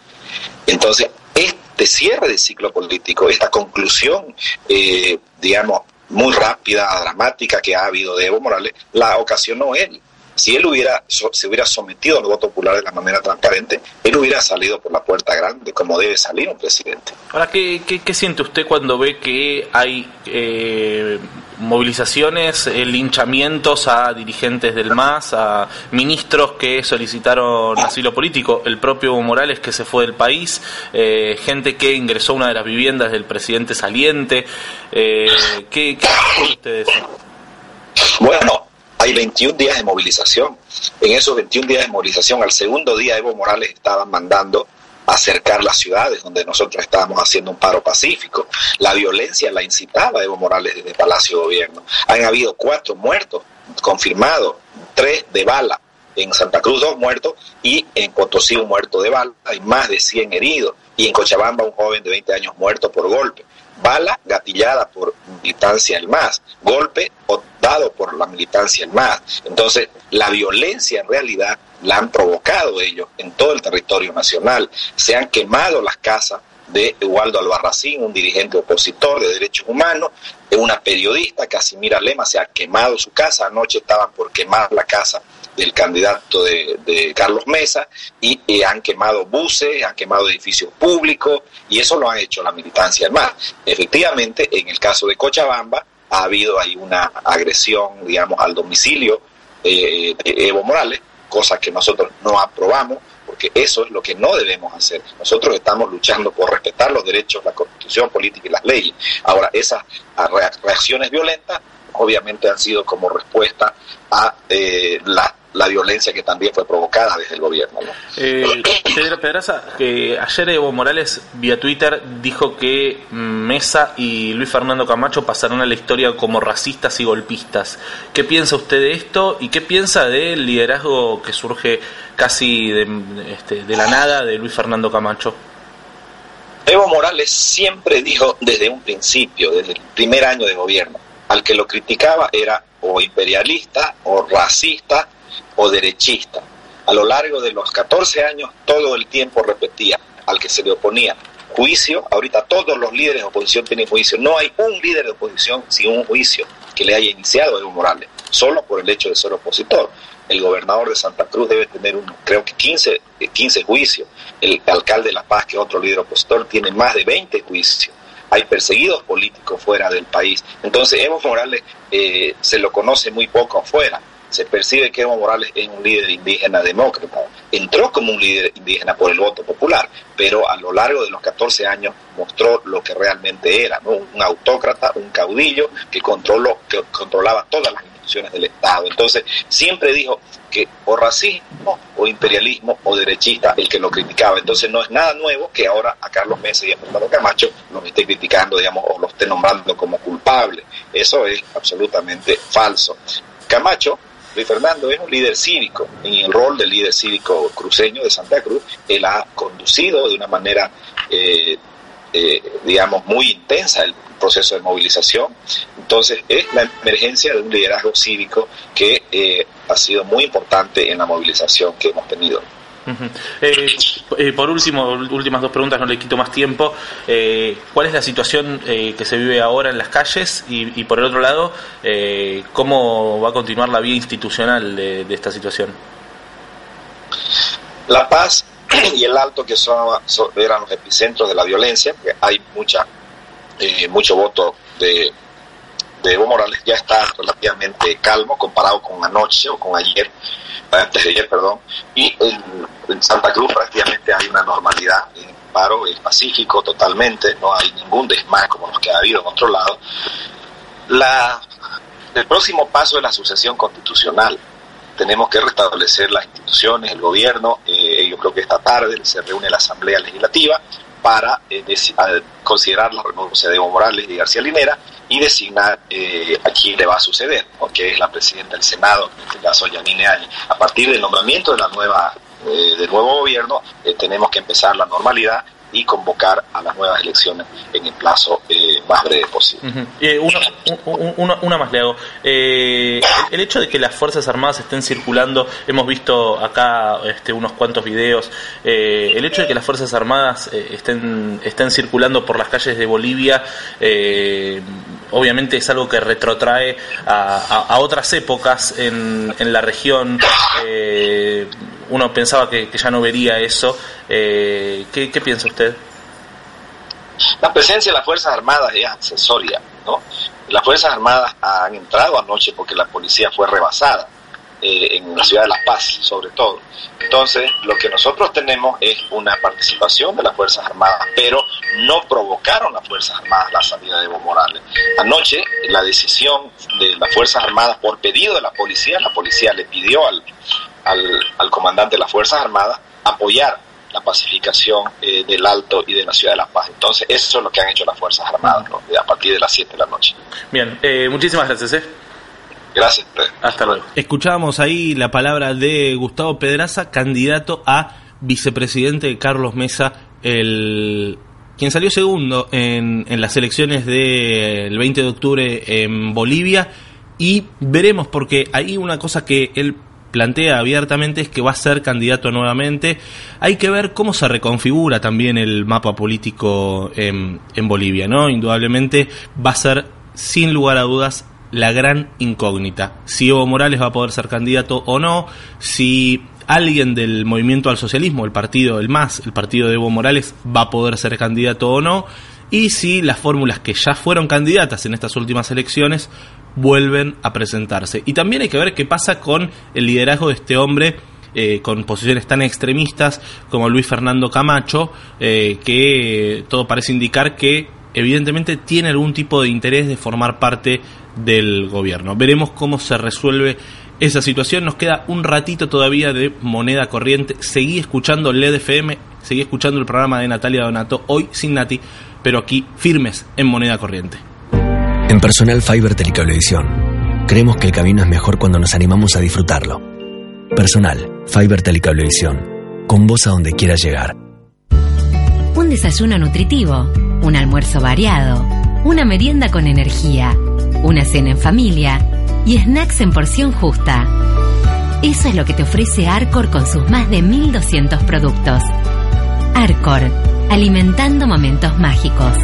Entonces, este cierre de ciclo político, esta conclusión, eh, digamos, muy rápida, dramática que ha habido de Evo Morales, la ocasionó él. Si él hubiera se hubiera sometido al voto popular de la manera transparente, él hubiera salido por la puerta grande, como debe salir un presidente. Ahora, ¿qué, qué, qué siente usted cuando ve que hay eh, movilizaciones, linchamientos a dirigentes del MAS, a ministros que solicitaron asilo político, el propio Morales que se fue del país, eh, gente que ingresó a una de las viviendas del presidente saliente? Eh, ¿Qué, qué usted de eso? Bueno, hay 21 días de movilización. En esos 21 días de movilización, al segundo día Evo Morales estaba mandando acercar las ciudades donde nosotros estábamos haciendo un paro pacífico. La violencia la incitaba Evo Morales desde Palacio de Gobierno. Han habido cuatro muertos confirmados, tres de bala. En Santa Cruz dos muertos y en Potosí un muerto de bala. Hay más de 100 heridos. Y en Cochabamba un joven de 20 años muerto por golpe. Bala gatillada por militancia del MAS. Golpe dado por la militancia del MAS. Entonces, la violencia en realidad la han provocado ellos en todo el territorio nacional. Se han quemado las casas de Eduardo Albarracín, un dirigente opositor de derechos humanos, de una periodista, Casimira Lema, se ha quemado su casa. Anoche estaban por quemar la casa del candidato de, de Carlos Mesa y, y han quemado buses, han quemado edificios públicos y eso lo han hecho la militancia del. Efectivamente, en el caso de Cochabamba ha habido ahí una agresión, digamos, al domicilio eh, de Evo Morales, cosa que nosotros no aprobamos, porque eso es lo que no debemos hacer. Nosotros estamos luchando por respetar los derechos, la constitución política y las leyes. Ahora, esas ah, rea- reacciones violentas obviamente han sido como respuesta a eh, la, la violencia que también fue provocada desde el gobierno. ¿no? Eh, Pedro Pedraza, que ayer Evo Morales vía Twitter dijo que Mesa y Luis Fernando Camacho pasarán a la historia como racistas y golpistas. ¿Qué piensa usted de esto y qué piensa del liderazgo que surge casi de, este, de la nada de Luis Fernando Camacho? Evo Morales siempre dijo desde un principio, desde el primer año de gobierno, al que lo criticaba era o imperialista, o racista, o derechista. A lo largo de los 14 años, todo el tiempo repetía al que se le oponía juicio. Ahorita todos los líderes de oposición tienen juicio. No hay un líder de oposición sin un juicio que le haya iniciado Evo Morales, solo por el hecho de ser opositor. El gobernador de Santa Cruz debe tener, un, creo que 15, eh, 15 juicios. El alcalde de La Paz, que es otro líder opositor, tiene más de 20 juicios hay perseguidos políticos fuera del país. Entonces Evo Morales eh, se lo conoce muy poco afuera. Se percibe que Evo Morales es un líder indígena demócrata. Entró como un líder indígena por el voto popular, pero a lo largo de los 14 años mostró lo que realmente era, ¿no? un autócrata, un caudillo que, controló, que controlaba todas las instituciones del Estado. Entonces, siempre dijo que o racismo o imperialismo o derechista el que lo criticaba. Entonces, no es nada nuevo que ahora a Carlos Mesa y a Fernando Camacho los esté criticando, digamos, o los esté nombrando como culpable. Eso es absolutamente falso. Camacho Luis Fernando es un líder cívico, en el rol de líder cívico cruceño de Santa Cruz, él ha conducido de una manera, eh, eh, digamos, muy intensa el proceso de movilización. Entonces, es la emergencia de un liderazgo cívico que eh, ha sido muy importante en la movilización que hemos tenido. Eh, eh, por último, últimas dos preguntas, no le quito más tiempo. Eh, ¿Cuál es la situación que se vive ahora en las calles? Y, y por el otro lado, ¿cómo va a continuar la vía institucional de, esta situación? La Paz y el Alto, que son, son- eran los epicentros de la violencia, hay mucha, mucho voto de, de Evo Morales, ya está relativamente calmo comparado con anoche o con ayer, antes de ayer, perdón, y en, en Santa Cruz prácticamente hay una normalidad, el paro es pacífico totalmente, no hay ningún desmán como los que ha habido en otro lado. La, el próximo paso es la sucesión constitucional tenemos que restablecer las instituciones, el gobierno. eh, yo creo que esta tarde se reúne la Asamblea Legislativa para eh, considerar la renuncia de Evo Morales y García Linera y designar eh, a quién le va a suceder, porque es la presidenta del Senado, en este caso Yanine Áñez. A partir del nombramiento de la nueva eh, del nuevo gobierno, eh, tenemos que empezar la normalidad y convocar a las nuevas elecciones en el plazo eh, más breve posible. Eh, una, un- un- una, una más le hago. Eh, el, hecho de que las Fuerzas Armadas estén circulando, hemos visto acá este, unos cuantos videos, eh, el hecho de que las Fuerzas Armadas estén, estén circulando por las calles de Bolivia, obviamente es algo que retrotrae a, a- a otras épocas en, en la región. Uno pensaba que, que ya no vería eso. Eh, ¿qué, ¿Qué piensa usted? La presencia de las Fuerzas Armadas es accesoria, ¿no? Las Fuerzas Armadas han entrado anoche porque la policía fue rebasada eh, en la ciudad de La Paz, sobre todo. Entonces, lo que nosotros tenemos es una participación de las Fuerzas Armadas, pero no provocaron las Fuerzas Armadas la salida de Evo Morales. Anoche, la decisión de las Fuerzas Armadas por pedido de la policía, la policía le pidió al, al, al comandante de las Fuerzas Armadas apoyar la pacificación eh, del Alto y de la ciudad de La Paz. Entonces, eso es lo que han hecho las Fuerzas Armadas a partir de las 7 de la noche. Bien, eh, muchísimas gracias. ¿eh? Gracias. Hasta luego. Escuchábamos ahí la palabra de Gustavo Pedraza, candidato a vicepresidente de Carlos Mesa, el quien salió segundo en, en las elecciones del 20 de octubre en Bolivia. Y veremos, porque hay una cosa que él plantea abiertamente es que va a ser candidato nuevamente. Hay que ver cómo se reconfigura también el mapa político en, en Bolivia, ¿no? Indudablemente va a ser, sin lugar a dudas, la gran incógnita. Si Evo Morales va a poder ser candidato o no, si alguien del movimiento al socialismo, el partido del MAS, el partido de Evo Morales, va a poder ser candidato o no, y si las fórmulas que ya fueron candidatas en estas últimas elecciones vuelven a presentarse. Y también hay que ver qué pasa con el liderazgo de este hombre eh, con posiciones tan extremistas como Luis Fernando Camacho, eh, que todo parece indicar que evidentemente tiene algún tipo de interés de formar parte del gobierno. Veremos cómo se resuelve esa situación. Nos queda un ratito todavía de moneda corriente. Seguí escuchando LED FM, seguí escuchando el programa de Natalia Donato, hoy sin Nati, pero aquí firmes en moneda corriente. En Personal Fiber Telecablevisión, creemos que el camino es mejor cuando nos animamos a disfrutarlo. Personal Fiber Telecablevisión, con vos a donde quieras llegar. Un desayuno nutritivo, un almuerzo variado, una merienda con energía, una cena en familia y snacks en porción justa. Eso es lo que te ofrece Arcor con sus más de 1200 productos. Arcor, alimentando momentos mágicos.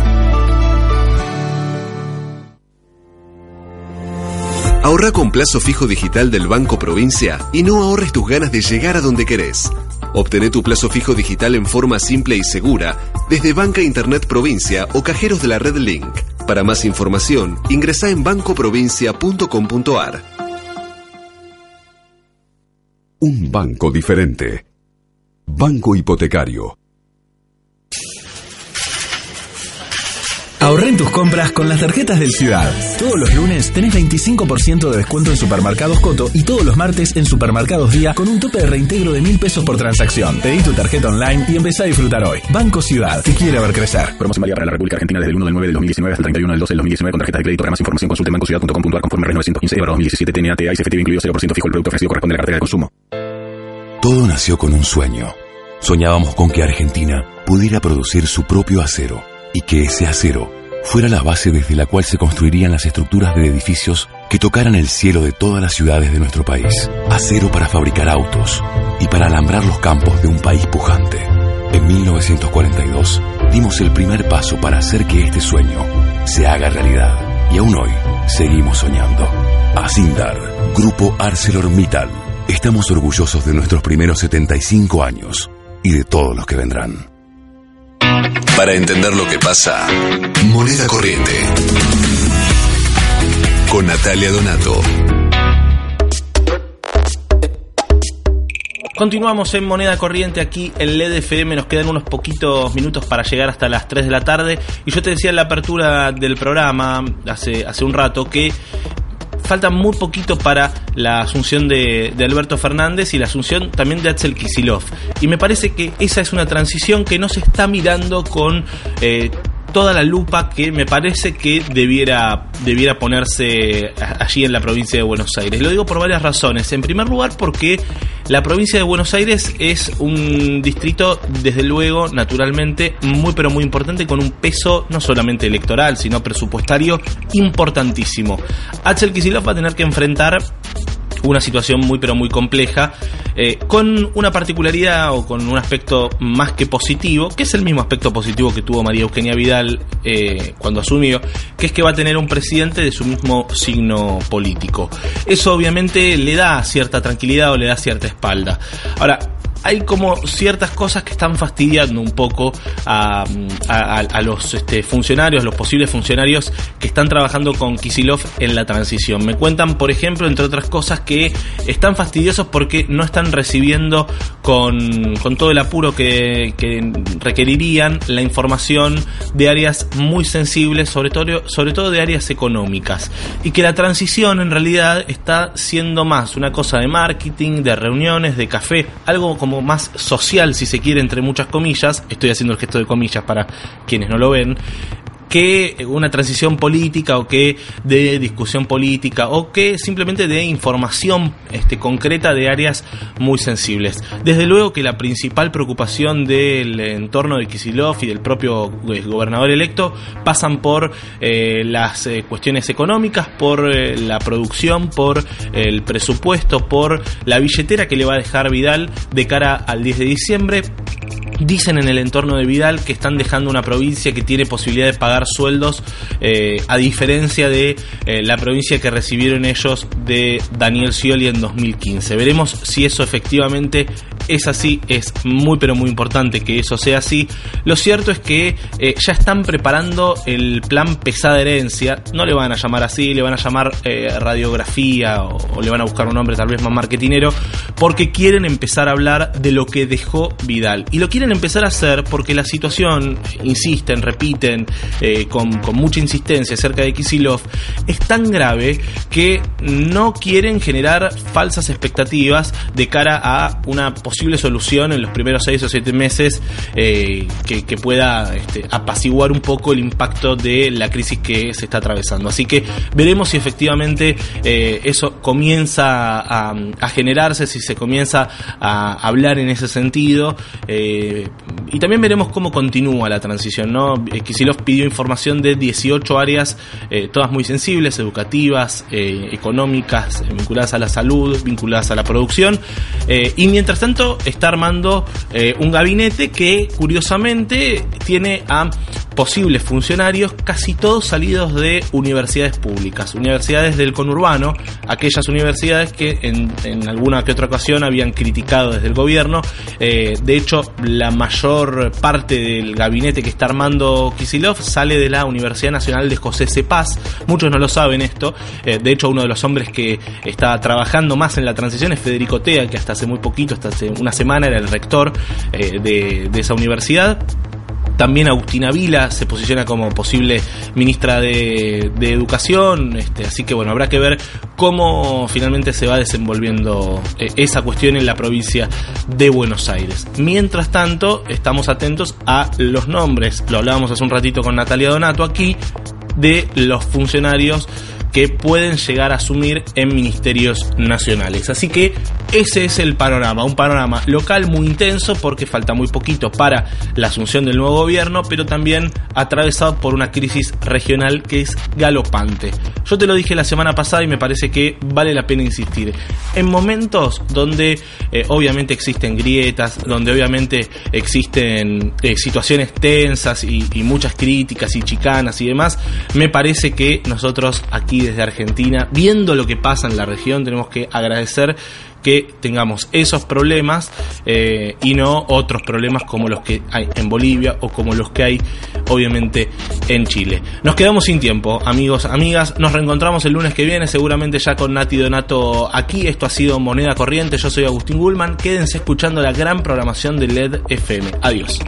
Ahorra con plazo fijo digital del Banco Provincia y no ahorres tus ganas de llegar a donde querés. Obtené tu plazo fijo digital en forma simple y segura desde Banca Internet Provincia o cajeros de la red Link. Para más información, ingresa en bancoprovincia.com.ar. Un banco diferente. Banco Hipotecario. Ahorren tus compras con las tarjetas del Ciudad. Todos los lunes tenés 25% de descuento en supermercados Coto y todos los martes en supermercados Día con un tope de reintegro de mil pesos por transacción. Pedí tu tarjeta online y empezá a disfrutar hoy. Banco Ciudad, te quiere ver crecer. Promoción válida para la República Argentina desde el 1 del 9 del 2019 hasta el 31 del 12 del 2019 con tarjetas de crédito. Para más información consulte bancociudad.com.ar conforme REN 915 EVA 2017 TNAT ICFTV incluido 0% fijo el producto ofrecido corresponde a la cartera de consumo. Todo nació con un sueño. Soñábamos con que Argentina pudiera producir su propio acero y que ese acero fuera la base desde la cual se construirían las estructuras de edificios que tocaran el cielo de todas las ciudades de nuestro país. Acero para fabricar autos y para alambrar los campos de un país pujante. En 1942 dimos el primer paso para hacer que este sueño se haga realidad. Y aún hoy seguimos soñando. Asindar, Grupo ArcelorMittal. Estamos orgullosos de nuestros primeros 75 años y de todos los que vendrán. Para entender lo que pasa, moneda corriente. Con Natalia Donato. Continuamos en Moneda Corriente aquí en LED FM. Nos quedan unos poquitos minutos para llegar hasta las 3 de la tarde. Y yo te decía en la apertura del programa hace, hace un rato que falta muy poquito para la asunción de, Alberto Fernández y la asunción también de Axel Kisilov. Y me parece que esa es una transición que no se está mirando con eh, toda la lupa que me parece que debiera, debiera ponerse allí en la provincia de Buenos Aires. Lo digo por varias razones. En primer lugar, porque la provincia de Buenos Aires es un distrito, desde luego, naturalmente, muy pero muy importante, con un peso no solamente electoral, sino presupuestario importantísimo. Axel Kicillof va a tener que enfrentar una situación muy pero muy compleja, eh, con una particularidad o con un aspecto más que positivo, que es el mismo aspecto positivo que tuvo María Eugenia Vidal eh, cuando asumió, que es que va a tener un presidente de su mismo signo político. Eso obviamente le da cierta tranquilidad o le da cierta espalda. Ahora, hay como ciertas cosas que están fastidiando un poco a, los este, funcionarios, los posibles funcionarios que están trabajando con Kisilov en la transición. Me cuentan, por ejemplo, entre otras cosas, que están fastidiosos porque no están recibiendo con, todo el apuro que, que, requerirían la información de áreas muy sensibles, sobre todo de áreas económicas. Y que la transición en realidad está siendo más una cosa de marketing, de reuniones, de café, algo como más social, si se quiere, entre muchas comillas, estoy haciendo el gesto de comillas para quienes no lo ven, que una transición política o que de discusión política o que simplemente de información este, concreta de áreas muy sensibles. Desde luego que la principal preocupación del entorno de Kisilov y del propio eh, gobernador electo pasan por eh, las eh, cuestiones económicas, por la producción, por el presupuesto, por la billetera que le va a dejar Vidal de cara al 10 de diciembre. Dicen en el entorno de Vidal que están dejando una provincia que tiene posibilidad de pagar sueldos, eh, a diferencia de eh, la provincia que recibieron ellos de Daniel Scioli en 2015. Veremos si eso efectivamente es así, es muy pero muy importante que eso sea así. Lo cierto es que eh, ya están preparando el plan pesada herencia, no le van a llamar así, le van a llamar radiografía o, o le van a buscar un nombre tal vez más marketinero, porque quieren empezar a hablar de lo que dejó Vidal. Y lo quieren empezar a hacer porque la situación, insisten, repiten, eh, con, mucha insistencia acerca de Kisilov, es tan grave que no quieren generar falsas expectativas de cara a una posible solución en los primeros seis o siete meses eh, que, pueda este, apaciguar un poco el impacto de la crisis que se está atravesando. Así que veremos si efectivamente eh, eso comienza a, generarse, si se comienza a hablar en ese sentido. Y también veremos cómo continúa la transición. ¿no? Kisilov pidió información de 18 áreas, eh, todas muy sensibles, educativas, eh, económicas, vinculadas a la salud, vinculadas a la producción. Eh, y mientras tanto está armando un gabinete que curiosamente tiene a posibles funcionarios, casi todos salidos de universidades públicas, universidades del conurbano, aquellas universidades que en, alguna que otra ocasión habían criticado desde el gobierno. Eh, de hecho, la mayor parte del gabinete que está armando Kisilov sale de la Universidad Nacional de José C. Paz. Muchos no lo saben esto. Eh, de hecho, uno de los hombres que está trabajando más en la transición es Federico Tea, que hasta hace muy poquito, hasta hace una semana, era el rector eh, de esa universidad También Agustina Vila se posiciona como posible ministra de, Educación, este, así que bueno, habrá que ver cómo finalmente se va desenvolviendo eh, esa cuestión en la provincia de Buenos Aires. Mientras tanto, estamos atentos a los nombres, lo hablábamos hace un ratito con Natalia Donato aquí, de los funcionarios que pueden llegar a asumir en ministerios nacionales. Así que ese es el panorama, un panorama local muy intenso porque falta muy poquito para la asunción del nuevo gobierno, pero también atravesado por una crisis regional que es galopante. Yo te lo dije la semana pasada y me parece que vale la pena insistir. En momentos donde eh, obviamente existen grietas, donde obviamente existen eh, situaciones tensas y, y muchas críticas y chicanas y demás, me parece que nosotros desde Argentina, viendo lo que pasa en la región, tenemos que agradecer que tengamos esos problemas eh, y no otros problemas como los que hay en Bolivia o como los que hay obviamente en Chile. Nos quedamos sin tiempo, amigos, amigas. Nos reencontramos el lunes que viene, seguramente ya con Nati Donato aquí. Esto ha sido Moneda Corriente. Yo soy Agustín Gullman. Quédense escuchando la gran programación de LED FM. Adiós.